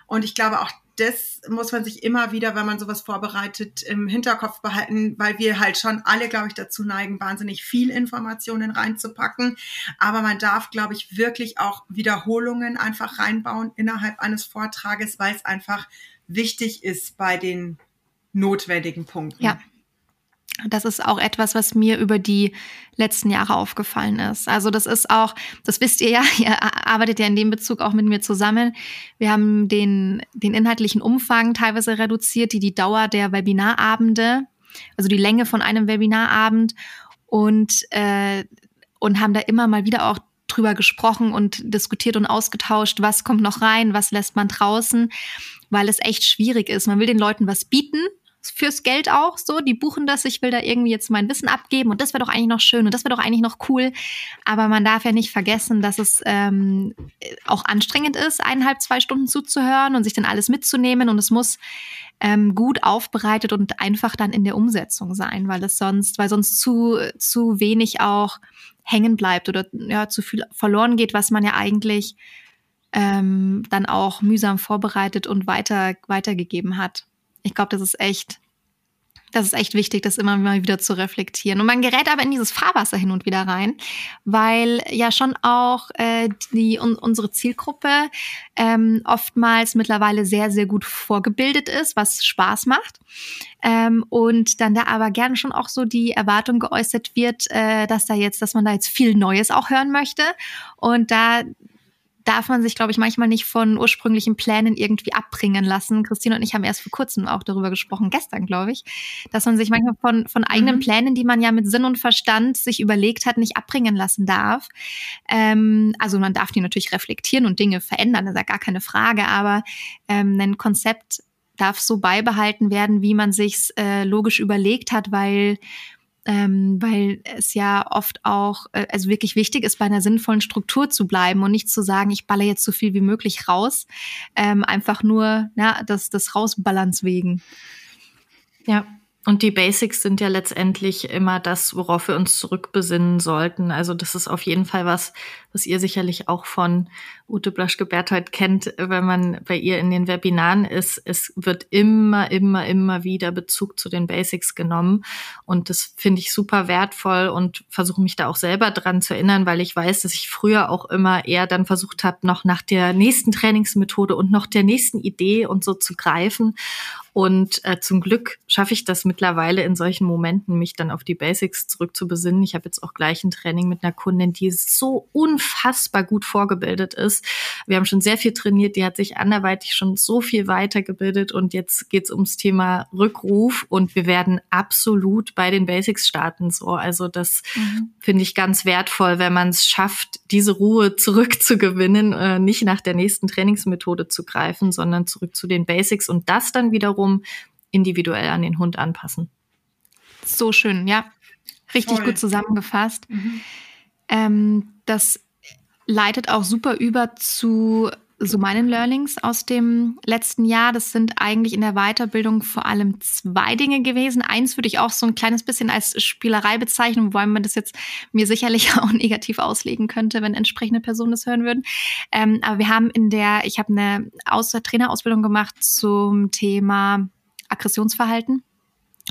Und ich glaube auch das muss man sich immer wieder, wenn man sowas vorbereitet, im Hinterkopf behalten, weil wir halt schon alle, glaube ich, dazu neigen, wahnsinnig viel Informationen reinzupacken. Aber man darf, glaube ich, wirklich auch Wiederholungen einfach reinbauen innerhalb eines Vortrages, weil es einfach wichtig ist bei den notwendigen Punkten. Ja. Das ist auch etwas, was mir über die letzten Jahre aufgefallen ist. Also das ist auch, das wisst ihr ja, ihr arbeitet ja in dem Bezug auch mit mir zusammen. Wir haben den, den inhaltlichen Umfang teilweise reduziert, die, die Dauer der Webinarabende, also die Länge von einem Webinarabend und, äh, und haben da immer mal wieder auch drüber gesprochen und diskutiert und ausgetauscht, was kommt noch rein, was lässt man draußen, weil es echt schwierig ist. Man will den Leuten was bieten, fürs Geld auch so. Die buchen das, ich will da irgendwie jetzt mein Wissen abgeben und das wäre doch eigentlich noch schön und das wäre doch eigentlich noch cool. Aber man darf ja nicht vergessen, dass es ähm, auch anstrengend ist, eineinhalb, zwei Stunden zuzuhören und sich dann alles mitzunehmen und es muss ähm, gut aufbereitet und einfach dann in der Umsetzung sein, weil es sonst, weil sonst zu, zu wenig auch hängen bleibt oder ja, zu viel verloren geht, was man ja eigentlich ähm, dann auch mühsam vorbereitet und weiter, weitergegeben hat ich glaube, das ist echt, das ist echt wichtig, das immer mal wieder zu reflektieren. Und man gerät aber in dieses Fahrwasser hin und wieder rein, weil ja schon auch äh, die un, unsere Zielgruppe ähm, oftmals mittlerweile sehr, sehr gut vorgebildet ist, was Spaß macht. Ähm, und dann da aber gerne schon auch so die Erwartung geäußert wird, äh, dass da jetzt, dass man da jetzt viel Neues auch hören möchte. Und da darf man sich, glaube ich, manchmal nicht von ursprünglichen Plänen irgendwie abbringen lassen. Christine und ich haben erst vor kurzem auch darüber gesprochen, gestern, glaube ich, dass man sich manchmal von, von eigenen mhm. Plänen, die man ja mit Sinn und Verstand sich überlegt hat, nicht abbringen lassen darf. Ähm, also man darf die natürlich reflektieren und Dinge verändern, das ist ja gar keine Frage, aber ähm, ein Konzept darf so beibehalten werden, wie man sich's äh, logisch überlegt hat, weil ähm, weil es ja oft auch äh, also wirklich wichtig ist, bei einer sinnvollen Struktur zu bleiben und nicht zu sagen, ich balle jetzt so viel wie möglich raus, ähm, einfach nur na, das, das Rausbalance wegen. Ja, und die Basics sind ja letztendlich immer das, worauf wir uns zurückbesinnen sollten. Also das ist auf jeden Fall was, was ihr sicherlich auch von Ute Blaschke-Berthold kennt, wenn man bei ihr in den Webinaren ist. Es wird immer, immer, immer wieder Bezug zu den Basics genommen. Und das finde ich super wertvoll und versuche mich da auch selber dran zu erinnern, weil ich weiß, dass ich früher auch immer eher dann versucht habe, noch nach der nächsten Trainingsmethode und noch der nächsten Idee und so zu greifen. Und äh, zum Glück schaffe ich das mittlerweile in solchen Momenten, mich dann auf die Basics zurückzubesinnen. Ich habe jetzt auch gleich ein Training mit einer Kundin, die so unfassbar gut vorgebildet ist. Wir haben schon sehr viel trainiert, die hat sich anderweitig schon so viel weitergebildet und jetzt geht's ums Thema Rückruf und wir werden absolut bei den Basics starten. So, also das mhm. finde ich ganz wertvoll, wenn man es schafft, diese Ruhe zurückzugewinnen, äh, nicht nach der nächsten Trainingsmethode zu greifen, sondern zurück zu den Basics und das dann wiederum wiederum individuell an den Hund anpassen. So schön, ja. Richtig Voll. gut zusammengefasst. Mhm. Ähm, das leitet auch super über zu so meinen Learnings aus dem letzten Jahr. Das sind eigentlich in der Weiterbildung vor allem zwei Dinge gewesen. Eins würde ich auch so ein kleines bisschen als Spielerei bezeichnen, wobei man das jetzt mir sicherlich auch negativ auslegen könnte, wenn entsprechende Personen das hören würden. Ähm, aber wir haben in der, ich habe eine Aus Trainerausbildung gemacht zum Thema Aggressionsverhalten.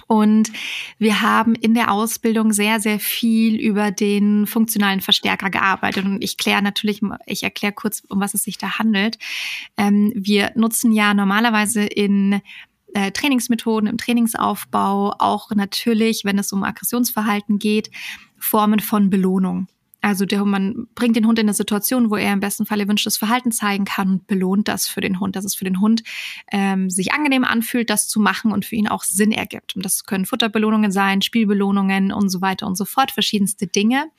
Und wir haben in der Ausbildung sehr, sehr viel über den funktionalen Verstärker gearbeitet. Und ich kläre natürlich, ich erkläre kurz, um was es sich da handelt. Ähm, wir nutzen ja normalerweise in äh, Trainingsmethoden, im Trainingsaufbau, auch natürlich, wenn es um Aggressionsverhalten geht, Formen von Belohnung. Also der, man bringt den Hund in eine Situation, wo er im besten Fall erwünschtes Verhalten zeigen kann und belohnt das für den Hund, dass es für den Hund ähm, sich angenehm anfühlt, das zu machen und für ihn auch Sinn ergibt. Und das können Futterbelohnungen sein, Spielbelohnungen und so weiter und so fort, verschiedenste Dinge.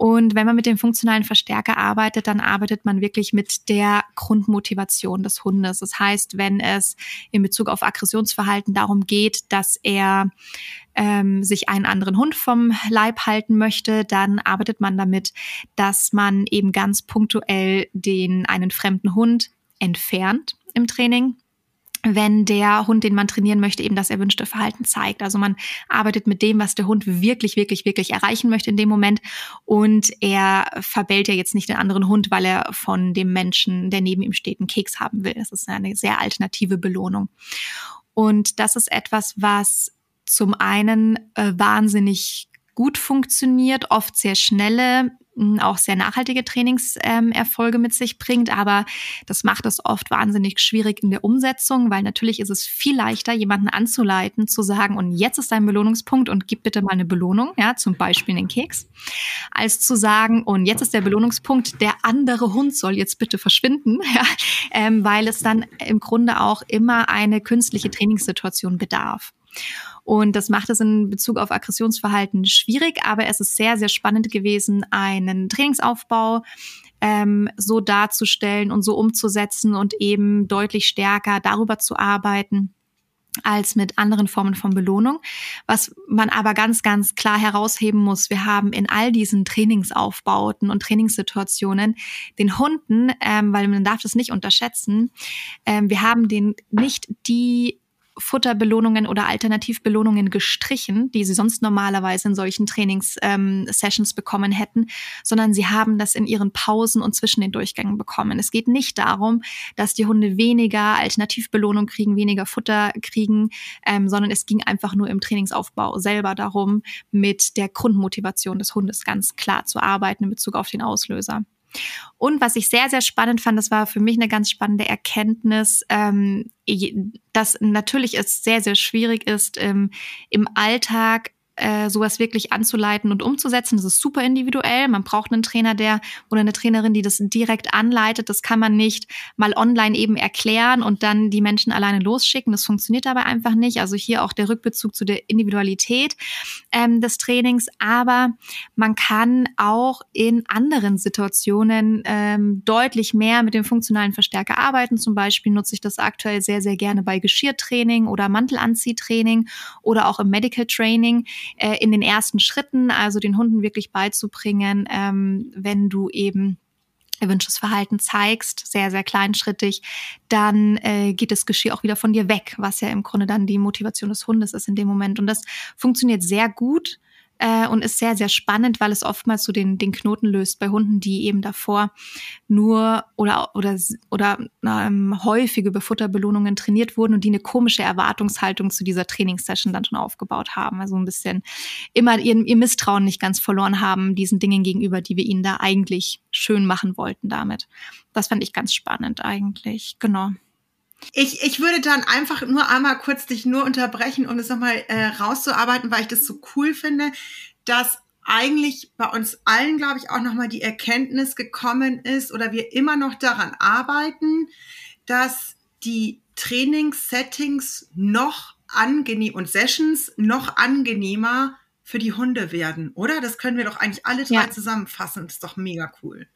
Und wenn man mit dem funktionalen Verstärker arbeitet, dann arbeitet man wirklich mit der Grundmotivation des Hundes. Das heißt, wenn es in Bezug auf Aggressionsverhalten darum geht, dass er ähm, sich einen anderen Hund vom Leib halten möchte, dann arbeitet man damit, dass man eben ganz punktuell den einen fremden Hund entfernt im Training wenn der Hund, den man trainieren möchte, eben das erwünschte Verhalten zeigt. Also man arbeitet mit dem, was der Hund wirklich, wirklich, wirklich erreichen möchte in dem Moment. Und er verbellt ja jetzt nicht den anderen Hund, weil er von dem Menschen, der neben ihm steht, einen Keks haben will. Das ist eine sehr alternative Belohnung. Und das ist etwas, was zum einen äh, wahnsinnig gut funktioniert, oft sehr schnelle auch sehr nachhaltige Trainingserfolge ähm, mit sich bringt. Aber das macht es oft wahnsinnig schwierig in der Umsetzung, weil natürlich ist es viel leichter, jemanden anzuleiten, zu sagen, und jetzt ist dein Belohnungspunkt und gib bitte mal eine Belohnung, ja, zum Beispiel den Keks, als zu sagen, und jetzt ist der Belohnungspunkt, der andere Hund soll jetzt bitte verschwinden, ja, ähm, weil es dann im Grunde auch immer eine künstliche Trainingssituation bedarf. Und das macht es in Bezug auf Aggressionsverhalten schwierig, aber es ist sehr, sehr spannend gewesen, einen Trainingsaufbau ähm, so darzustellen und so umzusetzen und eben deutlich stärker darüber zu arbeiten als mit anderen Formen von Belohnung. Was man aber ganz, ganz klar herausheben muss, wir haben in all diesen Trainingsaufbauten und Trainingssituationen den Hunden, ähm, weil man darf das nicht unterschätzen, ähm, wir haben den nicht die Futterbelohnungen oder Alternativbelohnungen gestrichen, die sie sonst normalerweise in solchen Trainings-Sessions ähm, bekommen hätten, sondern sie haben das in ihren Pausen und zwischen den Durchgängen bekommen. Es geht nicht darum, dass die Hunde weniger Alternativbelohnung kriegen, weniger Futter kriegen, ähm, sondern es ging einfach nur im Trainingsaufbau selber darum, mit der Grundmotivation des Hundes ganz klar zu arbeiten in Bezug auf den Auslöser. Und was ich sehr, sehr spannend fand, das war für mich eine ganz spannende Erkenntnis, ähm, dass natürlich es sehr, sehr schwierig ist, ähm, im Alltag äh, sowas wirklich anzuleiten und umzusetzen. Das ist super individuell. Man braucht einen Trainer, der oder eine Trainerin, die das direkt anleitet. Das kann man nicht mal online eben erklären und dann die Menschen alleine losschicken. Das funktioniert dabei einfach nicht. Also hier auch der Rückbezug zu der Individualität ähm, des Trainings. Aber man kann auch in anderen Situationen ähm, deutlich mehr mit dem funktionalen Verstärker arbeiten. Zum Beispiel nutze ich das aktuell sehr, sehr gerne bei Geschirrtraining oder Mantelanziehtraining oder auch im Medical Training äh, in den ersten Schritten, also den Hunden wirklich beizubringen, ähm, wenn du eben erwünschtes Verhalten zeigst, sehr, sehr kleinschrittig, dann äh, geht das Geschirr auch wieder von dir weg, was ja im Grunde dann die Motivation des Hundes ist in dem Moment. Und das funktioniert sehr gut äh, und ist sehr, sehr spannend, weil es oftmals so den, den Knoten löst bei Hunden, die eben davor nur oder, oder, oder ähm, häufig über Futterbelohnungen trainiert wurden und die eine komische Erwartungshaltung zu dieser Trainingssession dann schon aufgebaut haben. Also ein bisschen immer ihr, ihr Misstrauen nicht ganz verloren haben, diesen Dingen gegenüber, die wir ihnen da eigentlich schön machen wollten damit. Das fand ich ganz spannend eigentlich. Genau. Ich, ich würde dann einfach nur einmal kurz dich nur unterbrechen, um das nochmal äh, rauszuarbeiten, weil ich das so cool finde, dass eigentlich bei uns allen, glaube ich, auch nochmal die Erkenntnis gekommen ist oder wir immer noch daran arbeiten, dass die Trainingssettings noch angenehm und Sessions noch angenehmer für die Hunde werden, oder? Das können wir doch eigentlich alle drei ja. zusammenfassen. Das ist doch mega cool.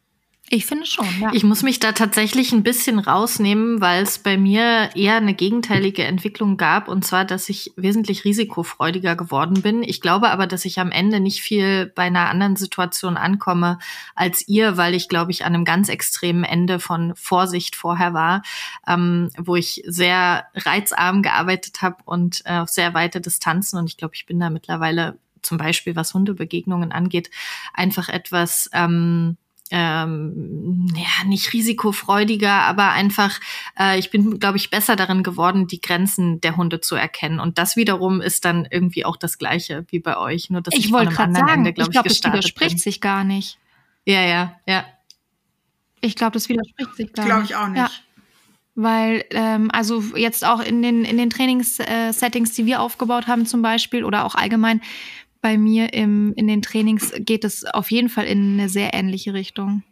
Ich finde schon, ja. Ich muss mich da tatsächlich ein bisschen rausnehmen, weil es bei mir eher eine gegenteilige Entwicklung gab, und zwar, dass ich wesentlich risikofreudiger geworden bin. Ich glaube aber, dass ich am Ende nicht viel bei einer anderen Situation ankomme als ihr, weil ich, glaube ich, an einem ganz extremen Ende von Vorsicht vorher war, ähm, wo ich sehr reizarm gearbeitet habe und äh, auf sehr weite Distanzen. Und ich glaube, ich bin da mittlerweile zum Beispiel, was Hundebegegnungen angeht, einfach etwas ähm, ähm, ja, nicht risikofreudiger, aber einfach, äh, ich bin, glaube ich, besser darin geworden, die Grenzen der Hunde zu erkennen. Und das wiederum ist dann irgendwie auch das Gleiche wie bei euch, nur dass ich, ich wollte gerade sagen, Ende, glaub ich glaube, das widerspricht bin. sich gar nicht. Ja, ja, ja. Ich glaube, das widerspricht sich gar glaub nicht. Glaube ich auch nicht. Ja. Weil, ähm, also jetzt auch in den, in den Trainingssettings, äh, die wir aufgebaut haben zum Beispiel oder auch allgemein, bei mir im, in den Trainings geht es auf jeden Fall in eine sehr ähnliche Richtung.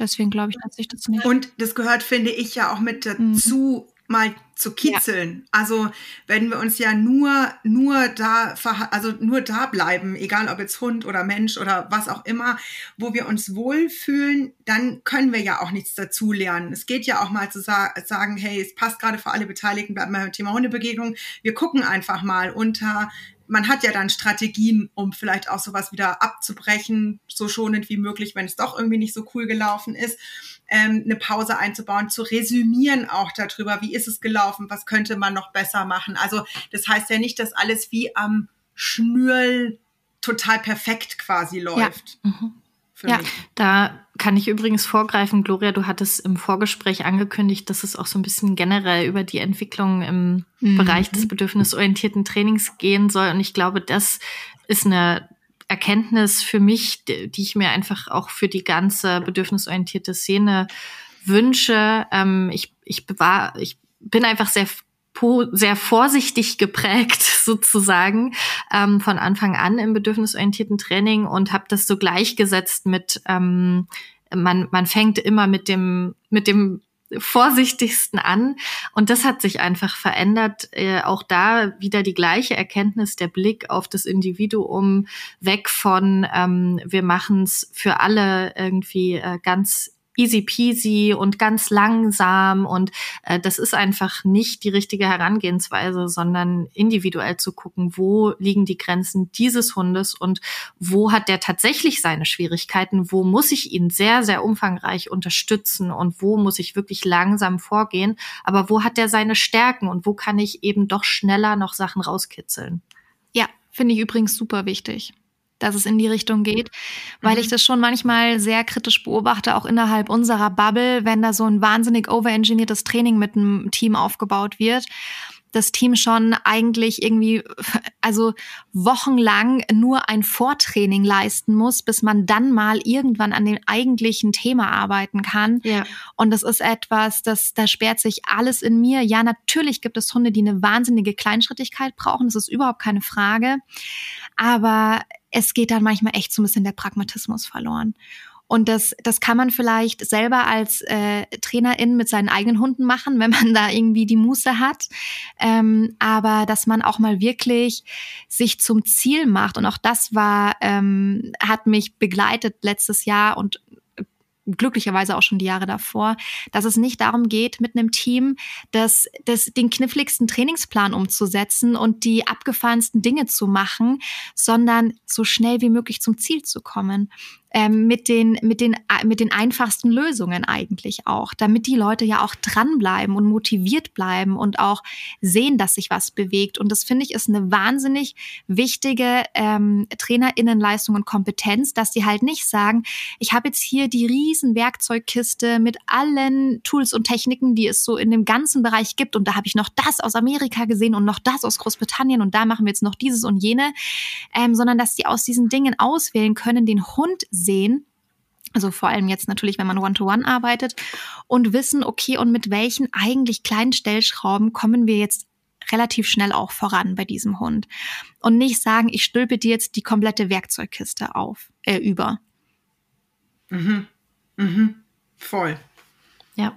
Deswegen glaube ich, dass ich das nicht. Und das gehört, finde ich, ja auch mit dazu, mhm. mal zu kitzeln. Ja. Also wenn wir uns ja nur, nur da, also nur da bleiben, egal ob jetzt Hund oder Mensch oder was auch immer, wo wir uns wohlfühlen, dann können wir ja auch nichts dazu lernen. Es geht ja auch mal zu sa sagen, hey, es passt gerade für alle Beteiligten, bleiben wir beim Thema Hundebegegnung. Wir gucken einfach mal unter man hat ja dann Strategien, um vielleicht auch sowas wieder abzubrechen, so schonend wie möglich, wenn es doch irgendwie nicht so cool gelaufen ist, ähm, eine Pause einzubauen, zu resümieren auch darüber, wie ist es gelaufen, was könnte man noch besser machen. Also das heißt ja nicht, dass alles wie am Schnürl total perfekt quasi läuft. Ja. Mhm ja, mich. Da kann ich übrigens vorgreifen, Gloria, du hattest im Vorgespräch angekündigt, dass es auch so ein bisschen generell über die Entwicklung im mhm. Bereich des bedürfnisorientierten Trainings gehen soll. Und ich glaube, das ist eine Erkenntnis für mich, die ich mir einfach auch für die ganze bedürfnisorientierte Szene wünsche. Ähm, ich, ich, bewahr, ich bin einfach sehr sehr vorsichtig geprägt sozusagen ähm, von Anfang an im bedürfnisorientierten Training und habe das so gleichgesetzt mit ähm, man man fängt immer mit dem mit dem vorsichtigsten an und das hat sich einfach verändert. Äh, auch da wieder die gleiche Erkenntnis, der Blick auf das Individuum weg von ähm, wir machen es für alle irgendwie äh, ganz easy peasy und ganz langsam und äh, das ist einfach nicht die richtige Herangehensweise, sondern individuell zu gucken, wo liegen die Grenzen dieses Hundes und wo hat der tatsächlich seine Schwierigkeiten, wo muss ich ihn sehr, sehr umfangreich unterstützen und wo muss ich wirklich langsam vorgehen, aber wo hat der seine Stärken und wo kann ich eben doch schneller noch Sachen rauskitzeln. Ja, finde ich übrigens super wichtig dass es in die Richtung geht, weil mhm. ich das schon manchmal sehr kritisch beobachte, auch innerhalb unserer Bubble, wenn da so ein wahnsinnig overengineertes Training mit einem Team aufgebaut wird das Team schon eigentlich irgendwie, also wochenlang nur ein Vortraining leisten muss, bis man dann mal irgendwann an dem eigentlichen Thema arbeiten kann. Ja. Und das ist etwas, das, da sperrt sich alles in mir. Ja, natürlich gibt es Hunde, die eine wahnsinnige Kleinschrittigkeit brauchen. Das ist überhaupt keine Frage. Aber es geht dann manchmal echt so ein bisschen der Pragmatismus verloren. Und das, das kann man vielleicht selber als äh, Trainerin mit seinen eigenen Hunden machen, wenn man da irgendwie die Muße hat. Ähm, aber dass man auch mal wirklich sich zum Ziel macht. Und auch das war, ähm, hat mich begleitet letztes Jahr und glücklicherweise auch schon die Jahre davor, dass es nicht darum geht, mit einem Team das, das, den kniffligsten Trainingsplan umzusetzen und die abgefahrensten Dinge zu machen, sondern so schnell wie möglich zum Ziel zu kommen. Ähm, mit, den, mit, den, mit den einfachsten Lösungen eigentlich auch, damit die Leute ja auch dranbleiben und motiviert bleiben und auch sehen, dass sich was bewegt. Und das finde ich ist eine wahnsinnig wichtige ähm, Trainerinnenleistung und Kompetenz, dass sie halt nicht sagen, ich habe jetzt hier die riesen Werkzeugkiste mit allen Tools und Techniken, die es so in dem ganzen Bereich gibt. Und da habe ich noch das aus Amerika gesehen und noch das aus Großbritannien und da machen wir jetzt noch dieses und jene, ähm, sondern dass sie aus diesen Dingen auswählen können, den Hund sehen, also vor allem jetzt natürlich, wenn man One-to-One -one arbeitet und wissen, okay, und mit welchen eigentlich kleinen Stellschrauben kommen wir jetzt relativ schnell auch voran bei diesem Hund. Und nicht sagen, ich stülpe dir jetzt die komplette Werkzeugkiste auf, äh, über. Mhm. Mhm. Voll. Ja.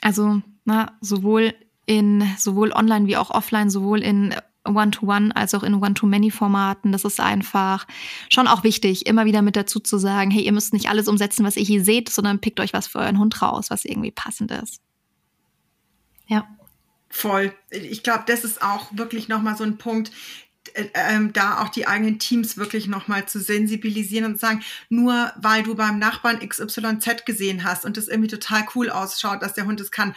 Also, na, sowohl in, sowohl online wie auch offline, sowohl in One-to-One als auch in One-to-Many-Formaten. Das ist einfach schon auch wichtig, immer wieder mit dazu zu sagen, hey, ihr müsst nicht alles umsetzen, was ihr hier seht, sondern pickt euch was für euren Hund raus, was irgendwie passend ist. Ja. Voll. Ich glaube, das ist auch wirklich nochmal so ein Punkt, äh, ähm, da auch die eigenen Teams wirklich nochmal zu sensibilisieren und sagen, nur weil du beim Nachbarn XYZ gesehen hast und das irgendwie total cool ausschaut, dass der Hund es kann,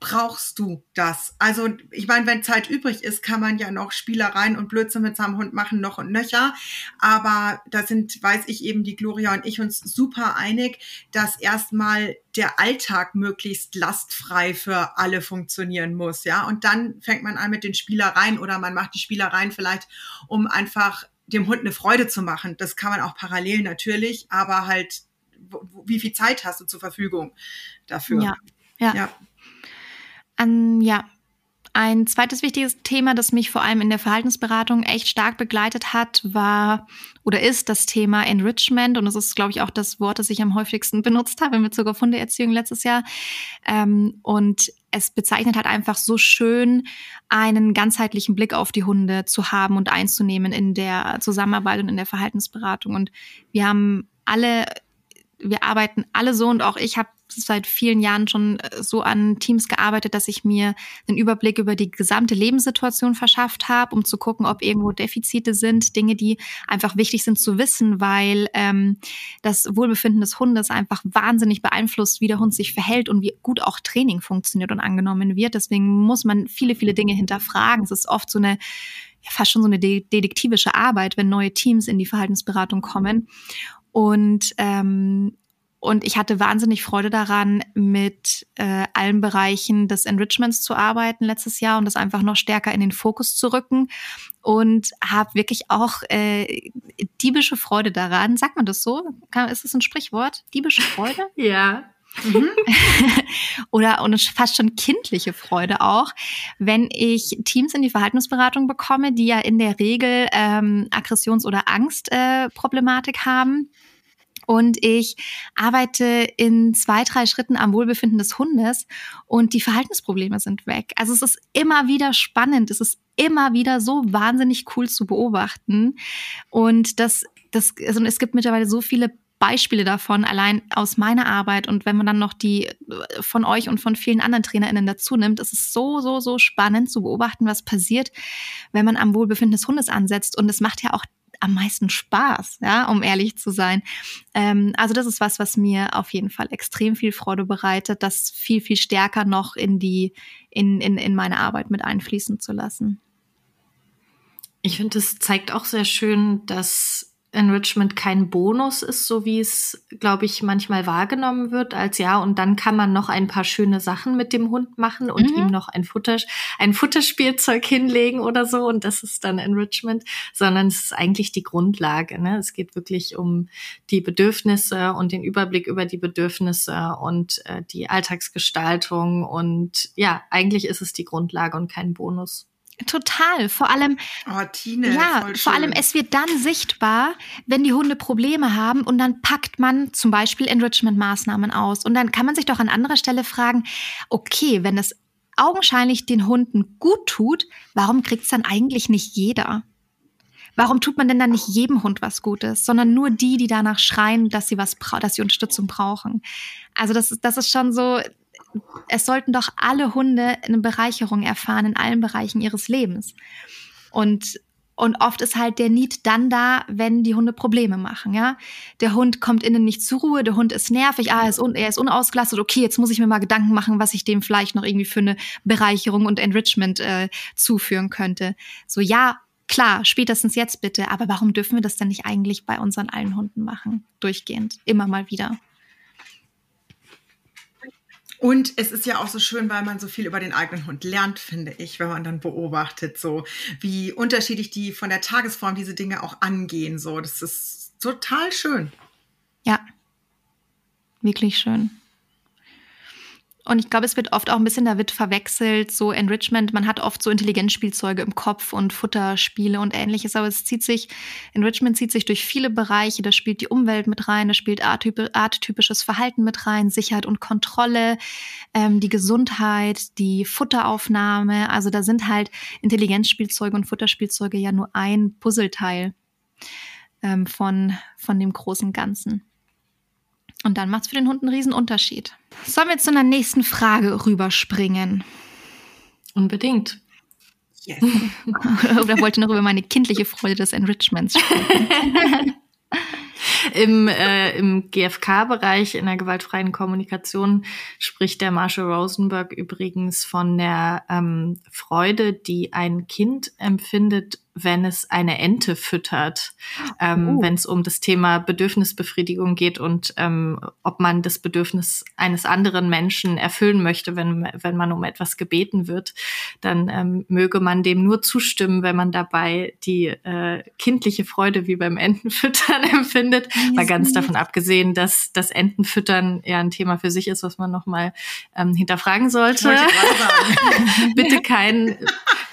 brauchst du das? Also, ich meine, wenn Zeit übrig ist, kann man ja noch Spielereien und Blödsinn mit seinem Hund machen, noch und nöcher. Aber da sind, weiß ich eben, die Gloria und ich uns super einig, dass erstmal der Alltag möglichst lastfrei für alle funktionieren muss, ja. Und dann fängt man an mit den Spielereien oder man macht die Spielereien vielleicht, um einfach dem Hund eine Freude zu machen. Das kann man auch parallel natürlich, aber halt, wie viel Zeit hast du zur Verfügung dafür? Ja. Ja. ja. An, ja, ein zweites wichtiges Thema, das mich vor allem in der Verhaltensberatung echt stark begleitet hat, war oder ist das Thema Enrichment. Und das ist, glaube ich, auch das Wort, das ich am häufigsten benutzt habe in Bezug auf Hundeerziehung letztes Jahr. Ähm, und es bezeichnet halt einfach so schön, einen ganzheitlichen Blick auf die Hunde zu haben und einzunehmen in der Zusammenarbeit und in der Verhaltensberatung. Und wir haben alle wir arbeiten alle so und auch ich habe seit vielen Jahren schon äh, so an Teams gearbeitet, dass ich mir einen Überblick über die gesamte Lebenssituation verschafft habe, um zu gucken, ob irgendwo Defizite sind, Dinge, die einfach wichtig sind zu wissen, weil ähm, das Wohlbefinden des Hundes einfach wahnsinnig beeinflusst, wie der Hund sich verhält und wie gut auch Training funktioniert und angenommen wird. Deswegen muss man viele, viele Dinge hinterfragen. Es ist oft so eine fast schon so eine detektivische Arbeit, wenn neue Teams in die Verhaltensberatung kommen. Und ähm, und ich hatte wahnsinnig Freude daran, mit äh, allen Bereichen des Enrichments zu arbeiten letztes Jahr und das einfach noch stärker in den Fokus zu rücken. Und habe wirklich auch äh, diebische Freude daran. Sagt man das so? ist das ein Sprichwort? Diebische Freude? ja. Mhm. Oder und fast schon kindliche Freude auch, wenn ich Teams in die Verhaltensberatung bekomme, die ja in der Regel ähm, Aggressions- oder Angstproblematik äh, haben und ich arbeite in zwei, drei Schritten am Wohlbefinden des Hundes und die Verhaltensprobleme sind weg. Also es ist immer wieder spannend, es ist immer wieder so wahnsinnig cool zu beobachten und das, das, also es gibt mittlerweile so viele Beispiele davon, allein aus meiner Arbeit. Und wenn man dann noch die äh, von euch und von vielen anderen TrainerInnen dazu nimmt, ist es so, so, so spannend zu beobachten, was passiert, wenn man am Wohlbefinden des Hundes ansetzt. Und es macht ja auch am meisten Spaß, ja, um ehrlich zu sein. Ähm, also das ist was, was mir auf jeden Fall extrem viel Freude bereitet, das viel, viel stärker noch in die, in, in, in meine Arbeit mit einfließen zu lassen. Ich finde, es zeigt auch sehr schön, dass Enrichment kein Bonus ist, so wie es, glaube ich, manchmal wahrgenommen wird als ja, und dann kann man noch ein paar schöne Sachen mit dem Hund machen und mhm. ihm noch ein Futter, ein Futterspielzeug hinlegen oder so und das ist dann Enrichment, sondern es ist eigentlich die Grundlage. Ne? Es geht wirklich um die Bedürfnisse und den Überblick über die Bedürfnisse und äh, die Alltagsgestaltung und ja, eigentlich ist es die Grundlage und kein Bonus. Total. Vor allem, oh, Tine, ja, vor allem, es wird dann sichtbar, wenn die Hunde Probleme haben und dann packt man zum Beispiel Enrichment-Maßnahmen aus. Und dann kann man sich doch an anderer Stelle fragen, okay, wenn es augenscheinlich den Hunden gut tut, warum kriegt es dann eigentlich nicht jeder? Warum tut man denn dann nicht jedem Hund was Gutes, sondern nur die, die danach schreien, dass sie was, dass sie Unterstützung brauchen? Also das ist, das ist schon so, es sollten doch alle Hunde eine Bereicherung erfahren in allen Bereichen ihres Lebens. Und Und oft ist halt der Need dann da, wenn die Hunde Probleme machen, ja. Der Hund kommt innen nicht zur Ruhe, der Hund ist nervig, ah, er ist, un er ist unausgelastet, okay, jetzt muss ich mir mal Gedanken machen, was ich dem vielleicht noch irgendwie für eine Bereicherung und Enrichment äh, zuführen könnte. So, ja, klar, spätestens jetzt bitte, aber warum dürfen wir das denn nicht eigentlich bei unseren allen Hunden machen? Durchgehend, immer mal wieder. Und es ist ja auch so schön, weil man so viel über den eigenen Hund lernt, finde ich, wenn man dann beobachtet, so wie unterschiedlich die von der Tagesform diese Dinge auch angehen. So, das ist total schön. Ja, wirklich schön. Und ich glaube, es wird oft auch ein bisschen damit verwechselt, so Enrichment. Man hat oft so Intelligenzspielzeuge im Kopf und Futterspiele und ähnliches, aber es zieht sich, Enrichment zieht sich durch viele Bereiche. Da spielt die Umwelt mit rein, da spielt arttypisches Verhalten mit rein, Sicherheit und Kontrolle, ähm, die Gesundheit, die Futteraufnahme. Also da sind halt Intelligenzspielzeuge und Futterspielzeuge ja nur ein Puzzleteil ähm, von, von dem großen Ganzen. Und dann macht es für den Hund einen riesen Unterschied. Sollen wir zu einer nächsten Frage rüberspringen? Unbedingt. Yes. Oder wollt ihr noch über meine kindliche Freude des Enrichments sprechen? Im, äh, im GFK-Bereich in der gewaltfreien Kommunikation spricht der Marshall Rosenberg übrigens von der ähm, Freude, die ein Kind empfindet, wenn es eine Ente füttert, ähm, oh. wenn es um das Thema Bedürfnisbefriedigung geht und ähm, ob man das Bedürfnis eines anderen Menschen erfüllen möchte, wenn, wenn man um etwas gebeten wird, dann ähm, möge man dem nur zustimmen, wenn man dabei die äh, kindliche Freude wie beim Entenfüttern empfindet. Mal ganz davon abgesehen, dass das Entenfüttern ja ein Thema für sich ist, was man nochmal ähm, hinterfragen sollte. bitte kein,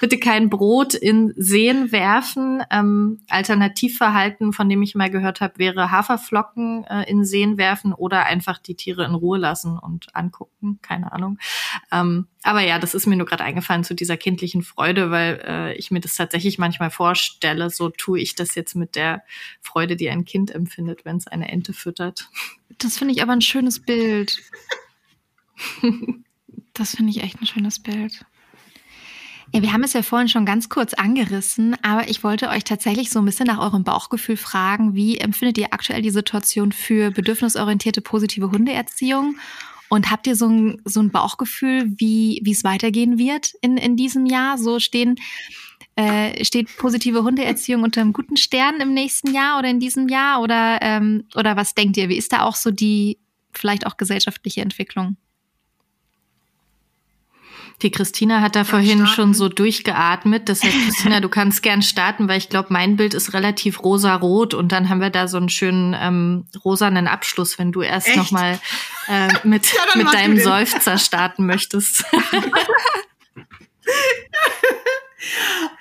bitte kein Brot in Seen werfen. Ähm, Alternativverhalten, von dem ich mal gehört habe, wäre Haferflocken äh, in Seen werfen oder einfach die Tiere in Ruhe lassen und angucken. Keine Ahnung. Ähm, aber ja, das ist mir nur gerade eingefallen zu dieser kindlichen Freude, weil äh, ich mir das tatsächlich manchmal vorstelle, so tue ich das jetzt mit der Freude, die ein Kind empfindet, wenn es eine Ente füttert. Das finde ich aber ein schönes Bild. das finde ich echt ein schönes Bild. Ja, wir haben es ja vorhin schon ganz kurz angerissen, aber ich wollte euch tatsächlich so ein bisschen nach eurem Bauchgefühl fragen. Wie empfindet ihr aktuell die Situation für bedürfnisorientierte positive Hundeerziehung? Und habt ihr so ein, so ein Bauchgefühl, wie, wie es weitergehen wird in, in diesem Jahr? So stehen, äh, steht positive Hundeerziehung unter einem guten Stern im nächsten Jahr oder in diesem Jahr? Oder, ähm, oder was denkt ihr? Wie ist da auch so die vielleicht auch gesellschaftliche Entwicklung? Die Christina hat da vorhin starten. schon so durchgeatmet. Das heißt, Christina, du kannst gern starten, weil ich glaube, mein Bild ist relativ rosa-rot und dann haben wir da so einen schönen ähm, rosanen Abschluss, wenn du erst nochmal äh, mit, ja, mit deinem Seufzer starten möchtest.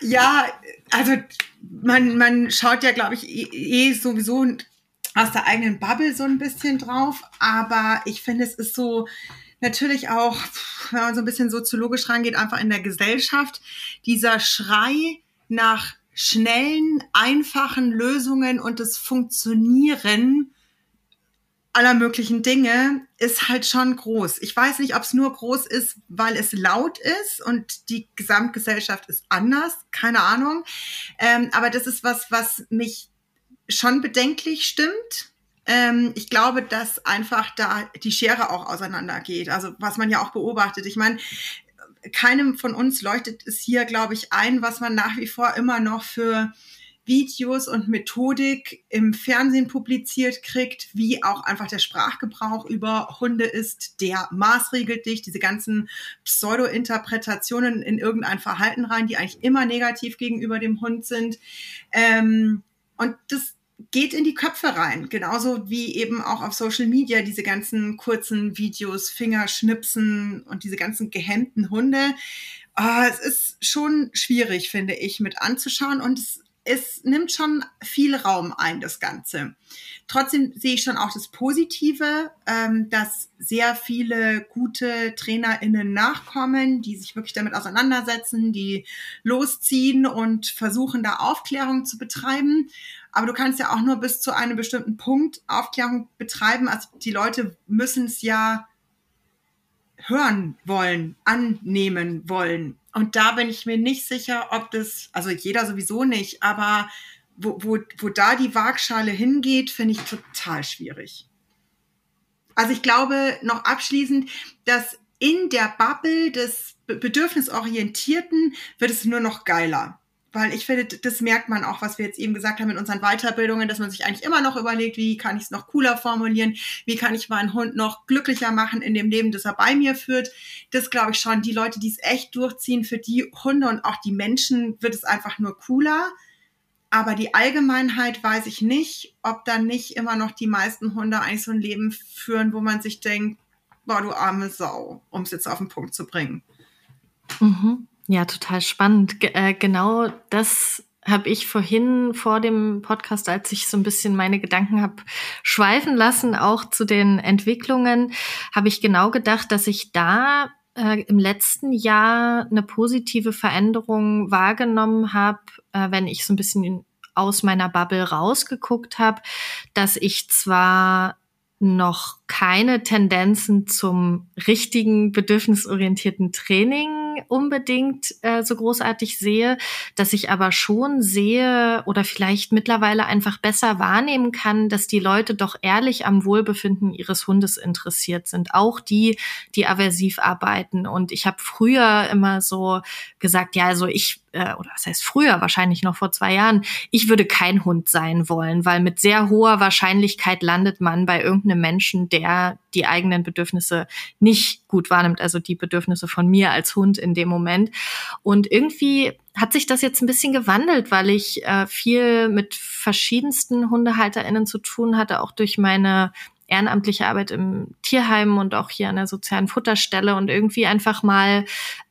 ja, also man, man schaut ja, glaube ich, eh, eh sowieso aus der eigenen Bubble so ein bisschen drauf, aber ich finde, es ist so, natürlich auch, wenn man so ein bisschen soziologisch rangeht, einfach in der Gesellschaft, dieser Schrei nach schnellen, einfachen Lösungen und das Funktionieren aller möglichen Dinge ist halt schon groß. Ich weiß nicht, ob es nur groß ist, weil es laut ist und die Gesamtgesellschaft ist anders. Keine Ahnung. Ähm, aber das ist was, was mich schon bedenklich stimmt. Ähm, ich glaube, dass einfach da die Schere auch auseinandergeht. Also was man ja auch beobachtet. Ich meine, keinem von uns leuchtet es hier, glaube ich, ein, was man nach wie vor immer noch für Videos und Methodik im Fernsehen publiziert kriegt, wie auch einfach der Sprachgebrauch über Hunde ist, der maßregelt dich, diese ganzen Pseudo-Interpretationen in irgendein Verhalten rein, die eigentlich immer negativ gegenüber dem Hund sind. Ähm, und das geht in die Köpfe rein. Genauso wie eben auch auf Social Media diese ganzen kurzen Videos, Fingerschnipsen und diese ganzen gehemmten Hunde. Oh, es ist schon schwierig, finde ich, mit anzuschauen und es, es nimmt schon viel Raum ein, das Ganze. Trotzdem sehe ich schon auch das Positive, ähm, dass sehr viele gute TrainerInnen nachkommen, die sich wirklich damit auseinandersetzen, die losziehen und versuchen, da Aufklärung zu betreiben. Aber du kannst ja auch nur bis zu einem bestimmten Punkt Aufklärung betreiben. Also die Leute müssen es ja hören wollen, annehmen wollen. Und da bin ich mir nicht sicher, ob das, also jeder sowieso nicht, aber wo, wo, wo da die Waagschale hingeht, finde ich total schwierig. Also ich glaube noch abschließend, dass in der Bubble des Bedürfnisorientierten wird es nur noch geiler. Weil ich finde, das merkt man auch, was wir jetzt eben gesagt haben in unseren Weiterbildungen, dass man sich eigentlich immer noch überlegt, wie kann ich es noch cooler formulieren, wie kann ich meinen Hund noch glücklicher machen in dem Leben, das er bei mir führt. Das glaube ich schon. Die Leute, die es echt durchziehen, für die Hunde und auch die Menschen wird es einfach nur cooler. Aber die Allgemeinheit weiß ich nicht, ob dann nicht immer noch die meisten Hunde eigentlich so ein Leben führen, wo man sich denkt, boah, du arme Sau, um es jetzt auf den Punkt zu bringen. Mhm. Ja, total spannend. G äh, genau das habe ich vorhin vor dem Podcast, als ich so ein bisschen meine Gedanken habe schweifen lassen, auch zu den Entwicklungen, habe ich genau gedacht, dass ich da äh, im letzten Jahr eine positive Veränderung wahrgenommen habe, äh, wenn ich so ein bisschen aus meiner Bubble rausgeguckt habe, dass ich zwar noch keine Tendenzen zum richtigen bedürfnisorientierten Training unbedingt äh, so großartig sehe, dass ich aber schon sehe oder vielleicht mittlerweile einfach besser wahrnehmen kann, dass die Leute doch ehrlich am Wohlbefinden ihres Hundes interessiert sind, auch die, die aversiv arbeiten. Und ich habe früher immer so gesagt, ja, also ich äh, oder was heißt früher, wahrscheinlich noch vor zwei Jahren, ich würde kein Hund sein wollen, weil mit sehr hoher Wahrscheinlichkeit landet man bei irgendeinem Menschen, der die eigenen Bedürfnisse nicht gut wahrnimmt, also die Bedürfnisse von mir als Hund in dem Moment. Und irgendwie hat sich das jetzt ein bisschen gewandelt, weil ich äh, viel mit verschiedensten HundehalterInnen zu tun hatte, auch durch meine ehrenamtliche Arbeit im Tierheim und auch hier an der sozialen Futterstelle und irgendwie einfach mal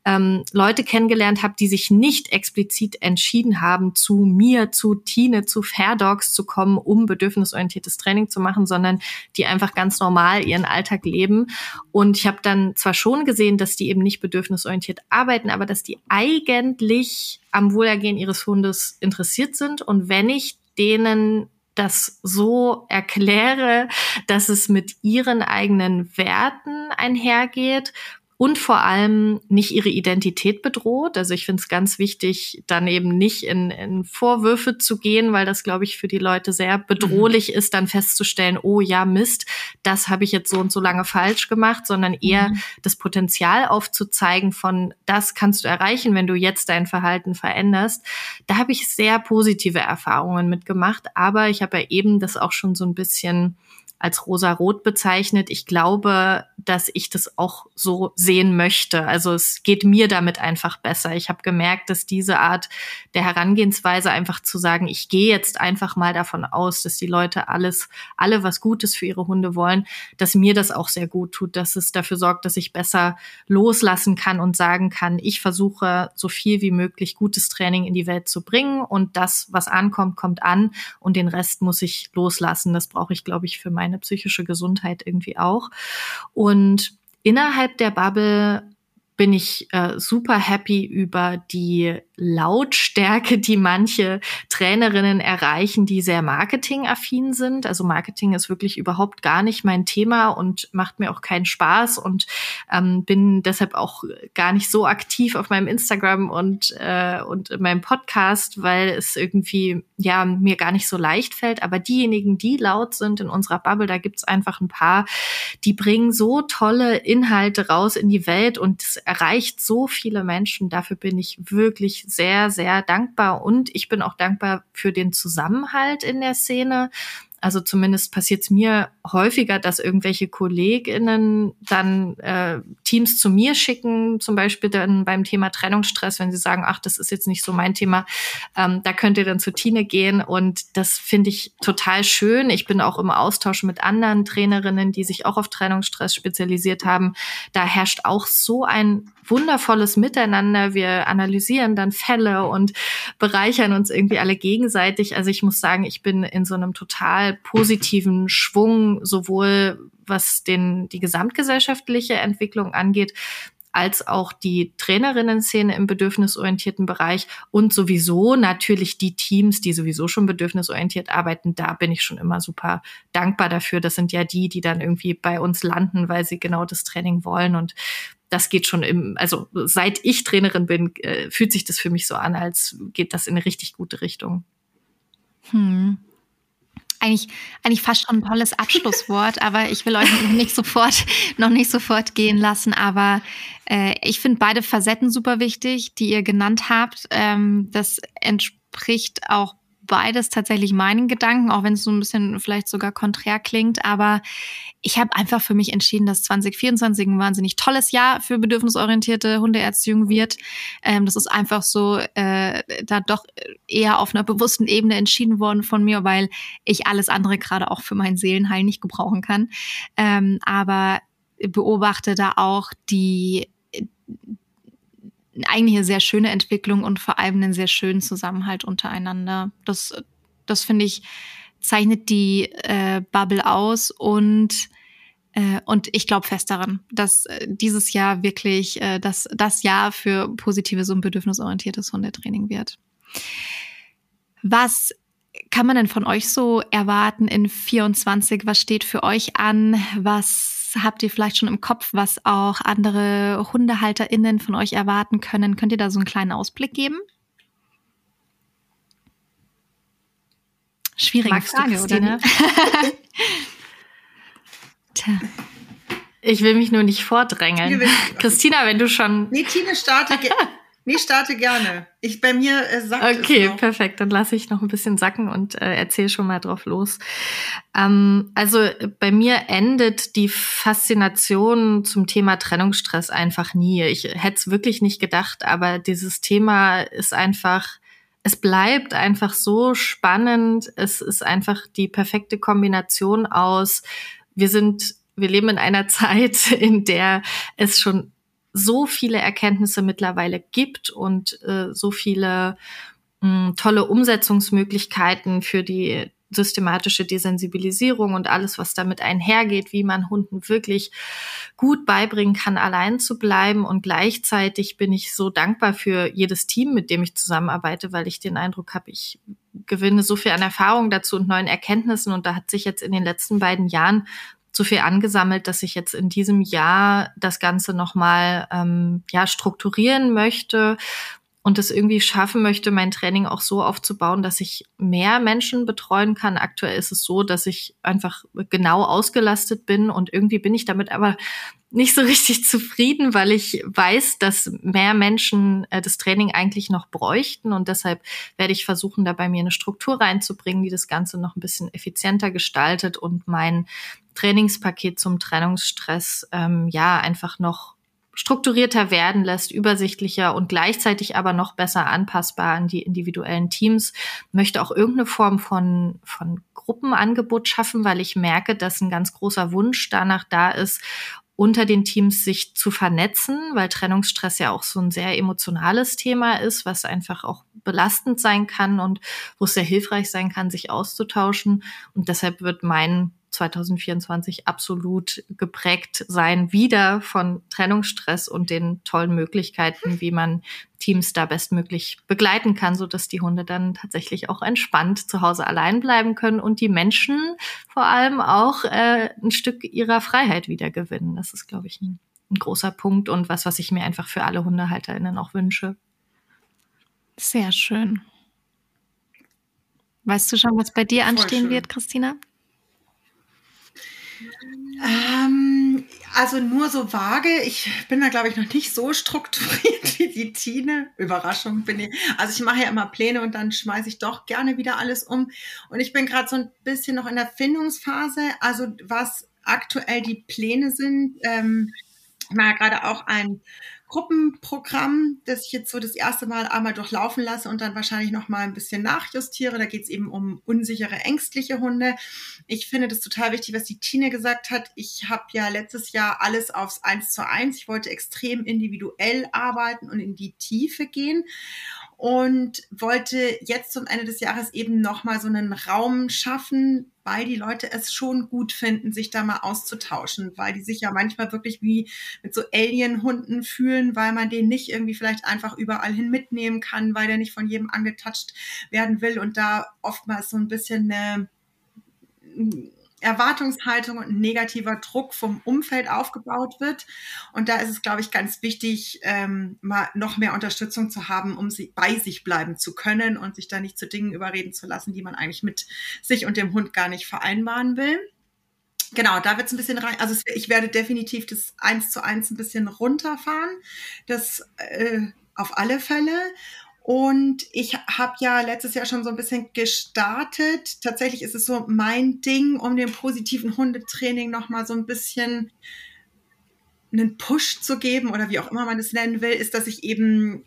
ähm, Leute kennengelernt habe, die sich nicht explizit entschieden haben, zu mir, zu Tine, zu Fair Dogs zu kommen, um bedürfnisorientiertes Training zu machen, sondern die einfach ganz normal ihren Alltag leben. Und ich habe dann zwar schon gesehen, dass die eben nicht bedürfnisorientiert arbeiten, aber dass die eigentlich am Wohlergehen ihres Hundes interessiert sind. Und wenn ich denen das so erkläre, dass es mit ihren eigenen Werten einhergeht und vor allem nicht ihre Identität bedroht. Also ich finde es ganz wichtig, dann eben nicht in, in Vorwürfe zu gehen, weil das, glaube ich, für die Leute sehr bedrohlich mhm. ist, dann festzustellen, oh ja, Mist, das habe ich jetzt so und so lange falsch gemacht, sondern eher mhm. das Potenzial aufzuzeigen von, das kannst du erreichen, wenn du jetzt dein Verhalten veränderst. Da habe ich sehr positive Erfahrungen mitgemacht, aber ich habe ja eben das auch schon so ein bisschen als rosa-rot bezeichnet. Ich glaube, dass ich das auch so sehen möchte. Also es geht mir damit einfach besser. Ich habe gemerkt, dass diese Art der Herangehensweise einfach zu sagen, ich gehe jetzt einfach mal davon aus, dass die Leute alles, alle was Gutes für ihre Hunde wollen, dass mir das auch sehr gut tut, dass es dafür sorgt, dass ich besser loslassen kann und sagen kann, ich versuche so viel wie möglich gutes Training in die Welt zu bringen und das, was ankommt, kommt an und den Rest muss ich loslassen. Das brauche ich, glaube ich, für meine meine psychische Gesundheit irgendwie auch. Und innerhalb der Bubble bin ich äh, super happy über die Lautstärke, die manche Trainerinnen erreichen, die sehr marketingaffin sind. Also Marketing ist wirklich überhaupt gar nicht mein Thema und macht mir auch keinen Spaß und ähm, bin deshalb auch gar nicht so aktiv auf meinem Instagram und äh, und in meinem Podcast, weil es irgendwie ja mir gar nicht so leicht fällt. Aber diejenigen, die laut sind in unserer Bubble, da gibt's einfach ein paar, die bringen so tolle Inhalte raus in die Welt und es erreicht so viele Menschen. Dafür bin ich wirklich sehr, sehr dankbar und ich bin auch dankbar für den Zusammenhalt in der Szene. Also zumindest passiert es mir häufiger, dass irgendwelche KollegInnen dann äh, Teams zu mir schicken, zum Beispiel dann beim Thema Trennungsstress, wenn sie sagen, ach, das ist jetzt nicht so mein Thema, ähm, da könnt ihr dann zu Tine gehen und das finde ich total schön. Ich bin auch im Austausch mit anderen Trainerinnen, die sich auch auf Trennungsstress spezialisiert haben. Da herrscht auch so ein wundervolles Miteinander. Wir analysieren dann Fälle und bereichern uns irgendwie alle gegenseitig. Also ich muss sagen, ich bin in so einem total positiven Schwung, sowohl was den, die gesamtgesellschaftliche Entwicklung angeht, als auch die Trainerinnen-Szene im bedürfnisorientierten Bereich und sowieso natürlich die Teams, die sowieso schon bedürfnisorientiert arbeiten. Da bin ich schon immer super dankbar dafür. Das sind ja die, die dann irgendwie bei uns landen, weil sie genau das Training wollen und das geht schon im, also seit ich Trainerin bin, äh, fühlt sich das für mich so an, als geht das in eine richtig gute Richtung. Hm eigentlich, eigentlich fast schon ein tolles Abschlusswort, aber ich will euch noch nicht sofort, noch nicht sofort gehen lassen. Aber äh, ich finde beide Facetten super wichtig, die ihr genannt habt. Ähm, das entspricht auch beides tatsächlich meinen Gedanken, auch wenn es so ein bisschen vielleicht sogar konträr klingt. Aber ich habe einfach für mich entschieden, dass 2024 ein wahnsinnig tolles Jahr für bedürfnisorientierte Hundeerziehung wird. Ähm, das ist einfach so äh, da doch eher auf einer bewussten Ebene entschieden worden von mir, weil ich alles andere gerade auch für meinen Seelenheil nicht gebrauchen kann. Ähm, aber beobachte da auch die eigentlich eine sehr schöne Entwicklung und vor allem einen sehr schönen Zusammenhalt untereinander. Das, das finde ich, zeichnet die äh, Bubble aus und äh, und ich glaube fest daran, dass äh, dieses Jahr wirklich äh, das, das Jahr für positives und bedürfnisorientiertes Hundetraining wird. Was kann man denn von euch so erwarten in 24? Was steht für euch an? Was habt ihr vielleicht schon im Kopf, was auch andere HundehalterInnen von euch erwarten können? Könnt ihr da so einen kleinen Ausblick geben? Schwierige Magst Frage, oder? Ne? Tja. Ich will mich nur nicht vordrängeln. Christina, wenn du schon. Nee, Tine, starte, Nee, starte gerne. Ich bei mir äh, sackt Okay, perfekt. Dann lasse ich noch ein bisschen sacken und äh, erzähle schon mal drauf los. Ähm, also bei mir endet die Faszination zum Thema Trennungsstress einfach nie. Ich hätte es wirklich nicht gedacht, aber dieses Thema ist einfach es bleibt einfach so spannend. Es ist einfach die perfekte Kombination aus. Wir sind, wir leben in einer Zeit, in der es schon so viele Erkenntnisse mittlerweile gibt und äh, so viele mh, hm, tolle Umsetzungsmöglichkeiten für die systematische Desensibilisierung und alles, was damit einhergeht, wie man Hunden wirklich gut beibringen kann, allein zu bleiben. Und gleichzeitig bin ich so dankbar für jedes Team, mit dem ich zusammenarbeite, weil ich den Eindruck habe, ich gewinne so viel an Erfahrung dazu und neuen Erkenntnissen. Und da hat sich jetzt in den letzten beiden Jahren so viel angesammelt, dass ich jetzt in diesem Jahr das Ganze nochmal ähm, ja, strukturieren möchte und es irgendwie schaffen möchte, mein Training auch so aufzubauen, dass ich mehr Menschen betreuen kann. Aktuell ist es so, dass ich einfach genau ausgelastet bin und irgendwie bin ich damit aber nicht so richtig zufrieden, weil ich weiß, dass mehr Menschen äh, das Training eigentlich noch bräuchten und deshalb werde ich versuchen, da bei mir eine Struktur reinzubringen, die das Ganze noch ein bisschen effizienter gestaltet und mein Trainingspaket zum Trennungsstress ähm, ja einfach noch strukturierter werden lässt, übersichtlicher und gleichzeitig aber noch besser anpassbar an die individuellen Teams. Möchte auch irgendeine Form von, von Gruppenangebot schaffen, weil ich merke, dass ein ganz großer Wunsch danach da ist, unter den Teams sich zu vernetzen, weil Trennungsstress ja auch so ein sehr emotionales Thema ist, was einfach auch belastend sein kann und wo es sehr hilfreich sein kann, sich auszutauschen. Und deshalb wird mein 2024 absolut geprägt sein, wieder von Trennungsstress und den tollen Möglichkeiten, wie man Teams da bestmöglich begleiten kann, so dass die Hunde dann tatsächlich auch entspannt zu Hause allein bleiben können und die Menschen vor allem auch äh, ein Stück ihrer Freiheit wieder gewinnen. Das ist, glaube ich, ein, ein großer Punkt und was, was ich mir einfach für alle HundehalterInnen auch wünsche. Sehr schön. Weißt du schon, was bei dir anstehen wird, Christina? Ähm, also nur so vage. Ich bin da, glaube ich, noch nicht so strukturiert wie die Tine. Überraschung bin ich. Also ich mache ja immer Pläne und dann schmeiße ich doch gerne wieder alles um. Und ich bin gerade so ein bisschen noch in der Findungsphase. Also was aktuell die Pläne sind. Ähm, ich mache ja gerade auch ein Gruppenprogramm, das ich jetzt so das erste Mal einmal durchlaufen lasse und dann wahrscheinlich noch mal ein bisschen nachjustiere. Da geht es eben um unsichere, ängstliche Hunde. Ich finde das total wichtig, was die Tine gesagt hat. Ich habe ja letztes Jahr alles aufs Eins zu eins. Ich wollte extrem individuell arbeiten und in die Tiefe gehen. Und wollte jetzt zum Ende des Jahres eben nochmal so einen Raum schaffen, weil die Leute es schon gut finden, sich da mal auszutauschen, weil die sich ja manchmal wirklich wie mit so Alien-Hunden fühlen, weil man den nicht irgendwie vielleicht einfach überall hin mitnehmen kann, weil der nicht von jedem angetatscht werden will und da oftmals so ein bisschen eine Erwartungshaltung und negativer Druck vom Umfeld aufgebaut wird. Und da ist es, glaube ich, ganz wichtig, ähm, mal noch mehr Unterstützung zu haben, um sie bei sich bleiben zu können und sich da nicht zu Dingen überreden zu lassen, die man eigentlich mit sich und dem Hund gar nicht vereinbaren will. Genau, da wird es ein bisschen rein. Also ich werde definitiv das eins zu eins ein bisschen runterfahren. Das äh, auf alle Fälle. Und ich habe ja letztes Jahr schon so ein bisschen gestartet. Tatsächlich ist es so mein Ding, um dem positiven Hundetraining nochmal so ein bisschen einen Push zu geben oder wie auch immer man es nennen will, ist, dass ich eben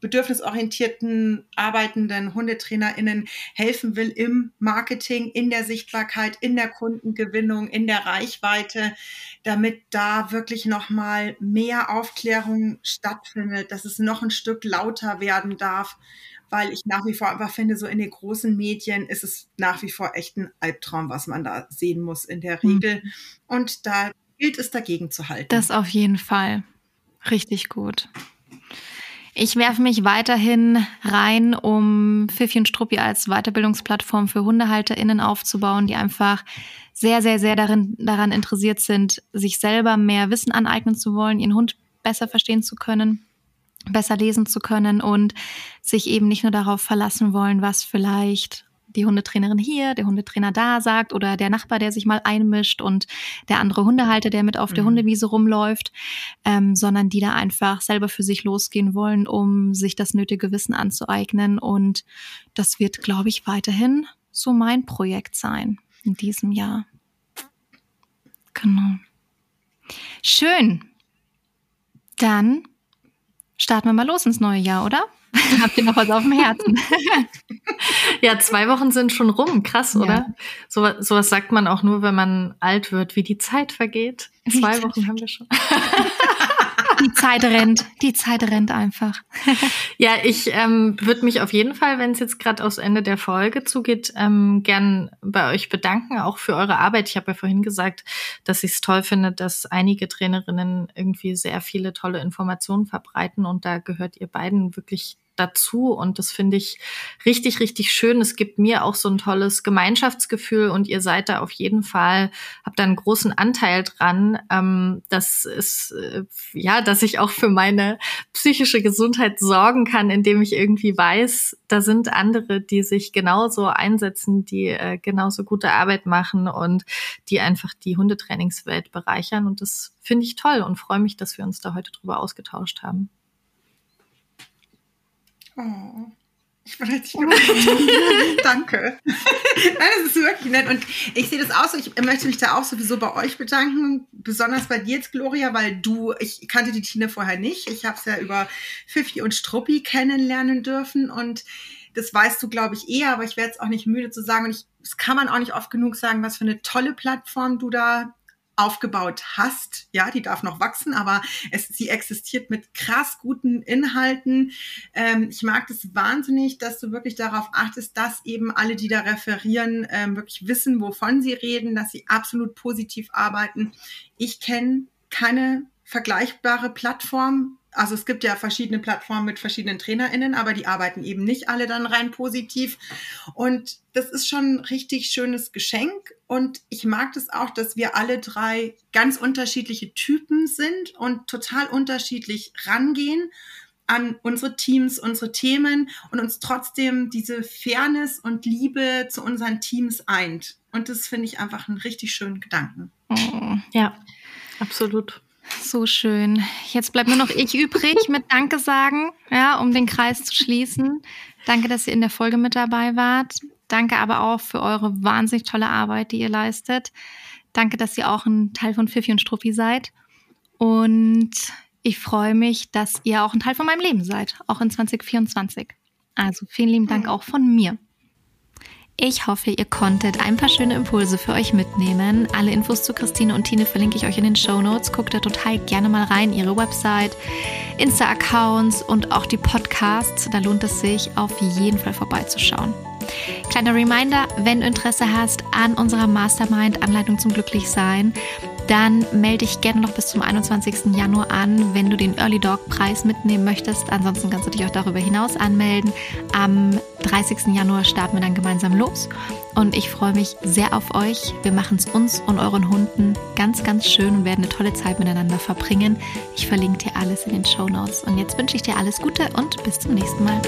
bedürfnisorientierten arbeitenden HundetrainerInnen helfen will im Marketing, in der Sichtbarkeit, in der Kundengewinnung, in der Reichweite, damit da wirklich nochmal mehr Aufklärung stattfindet, dass es noch ein Stück lauter werden darf, weil ich nach wie vor einfach finde, so in den großen Medien ist es nach wie vor echt ein Albtraum, was man da sehen muss in der Regel. Mhm. Und da gilt es dagegen zu halten. Das auf jeden Fall. Richtig gut. Ich werfe mich weiterhin rein, um Pfiffi und Struppi als Weiterbildungsplattform für HundehalterInnen aufzubauen, die einfach sehr, sehr, sehr darin, daran interessiert sind, sich selber mehr Wissen aneignen zu wollen, ihren Hund besser verstehen zu können, besser lesen zu können und sich eben nicht nur darauf verlassen wollen, was vielleicht die Hundetrainerin hier, der Hundetrainer da sagt oder der Nachbar, der sich mal einmischt und der andere Hundehalter, der mit auf der mhm. Hundewiese rumläuft, ähm, sondern die da einfach selber für sich losgehen wollen, um sich das nötige Wissen anzueignen. Und das wird, glaube ich, weiterhin so mein Projekt sein in diesem Jahr. Genau. Schön. Dann starten wir mal los ins neue Jahr, oder? Habt ihr noch was auf dem Herzen? ja, zwei Wochen sind schon rum. Krass, oder? Ja. So, sowas sagt man auch nur, wenn man alt wird, wie die Zeit vergeht. Zwei Wochen haben wir schon. Die Zeit rennt, die Zeit rennt einfach. ja, ich ähm, würde mich auf jeden Fall, wenn es jetzt gerade aufs Ende der Folge zugeht, ähm, gern bei euch bedanken, auch für eure Arbeit. Ich habe ja vorhin gesagt, dass ich es toll finde, dass einige Trainerinnen irgendwie sehr viele tolle Informationen verbreiten und da gehört ihr beiden wirklich dazu und das finde ich richtig, richtig schön. Es gibt mir auch so ein tolles Gemeinschaftsgefühl und ihr seid da auf jeden Fall, habt da einen großen Anteil dran. Ähm, das ist, äh, ja, dass ich auch für meine psychische Gesundheit sorgen kann, indem ich irgendwie weiß, da sind andere, die sich genauso einsetzen, die äh, genauso gute Arbeit machen und die einfach die Hundetrainingswelt bereichern und das finde ich toll und freue mich, dass wir uns da heute drüber ausgetauscht haben. Oh. Ich bin richtig oh. Danke. Nein, das ist wirklich nett. Und ich sehe das auch so. Ich möchte mich da auch sowieso bei euch bedanken. Besonders bei dir jetzt, Gloria, weil du, ich kannte die Tine vorher nicht. Ich habe es ja über Fifi und Struppi kennenlernen dürfen. Und das weißt du, glaube ich, eher, aber ich werde es auch nicht müde zu sagen. Und ich, das kann man auch nicht oft genug sagen, was für eine tolle Plattform du da aufgebaut hast. Ja, die darf noch wachsen, aber es, sie existiert mit krass guten Inhalten. Ähm, ich mag das wahnsinnig, dass du wirklich darauf achtest, dass eben alle, die da referieren, ähm, wirklich wissen, wovon sie reden, dass sie absolut positiv arbeiten. Ich kenne keine vergleichbare Plattform also es gibt ja verschiedene Plattformen mit verschiedenen TrainerInnen, aber die arbeiten eben nicht alle dann rein positiv. Und das ist schon ein richtig schönes Geschenk. Und ich mag das auch, dass wir alle drei ganz unterschiedliche Typen sind und total unterschiedlich rangehen an unsere Teams, unsere Themen und uns trotzdem diese Fairness und Liebe zu unseren Teams eint. Und das finde ich einfach einen richtig schönen Gedanken. Oh, ja, absolut. So schön. Jetzt bleibt nur noch ich übrig mit Danke sagen, ja, um den Kreis zu schließen. Danke, dass ihr in der Folge mit dabei wart. Danke aber auch für eure wahnsinnig tolle Arbeit, die ihr leistet. Danke, dass ihr auch ein Teil von Fifi und Struppi seid. Und ich freue mich, dass ihr auch ein Teil von meinem Leben seid, auch in 2024. Also vielen lieben Dank auch von mir. Ich hoffe, ihr konntet ein paar schöne Impulse für euch mitnehmen. Alle Infos zu Christine und Tine verlinke ich euch in den Show Notes. Guckt da total gerne mal rein, ihre Website, Insta-Accounts und auch die Podcasts. Da lohnt es sich auf jeden Fall vorbeizuschauen. Kleiner Reminder, wenn du Interesse hast an unserer Mastermind Anleitung zum Glücklichsein, dann melde dich gerne noch bis zum 21. Januar an, wenn du den Early Dog Preis mitnehmen möchtest. Ansonsten kannst du dich auch darüber hinaus anmelden. Am 30. Januar starten wir dann gemeinsam los und ich freue mich sehr auf euch. Wir machen es uns und euren Hunden ganz, ganz schön und werden eine tolle Zeit miteinander verbringen. Ich verlinke dir alles in den Show Notes und jetzt wünsche ich dir alles Gute und bis zum nächsten Mal.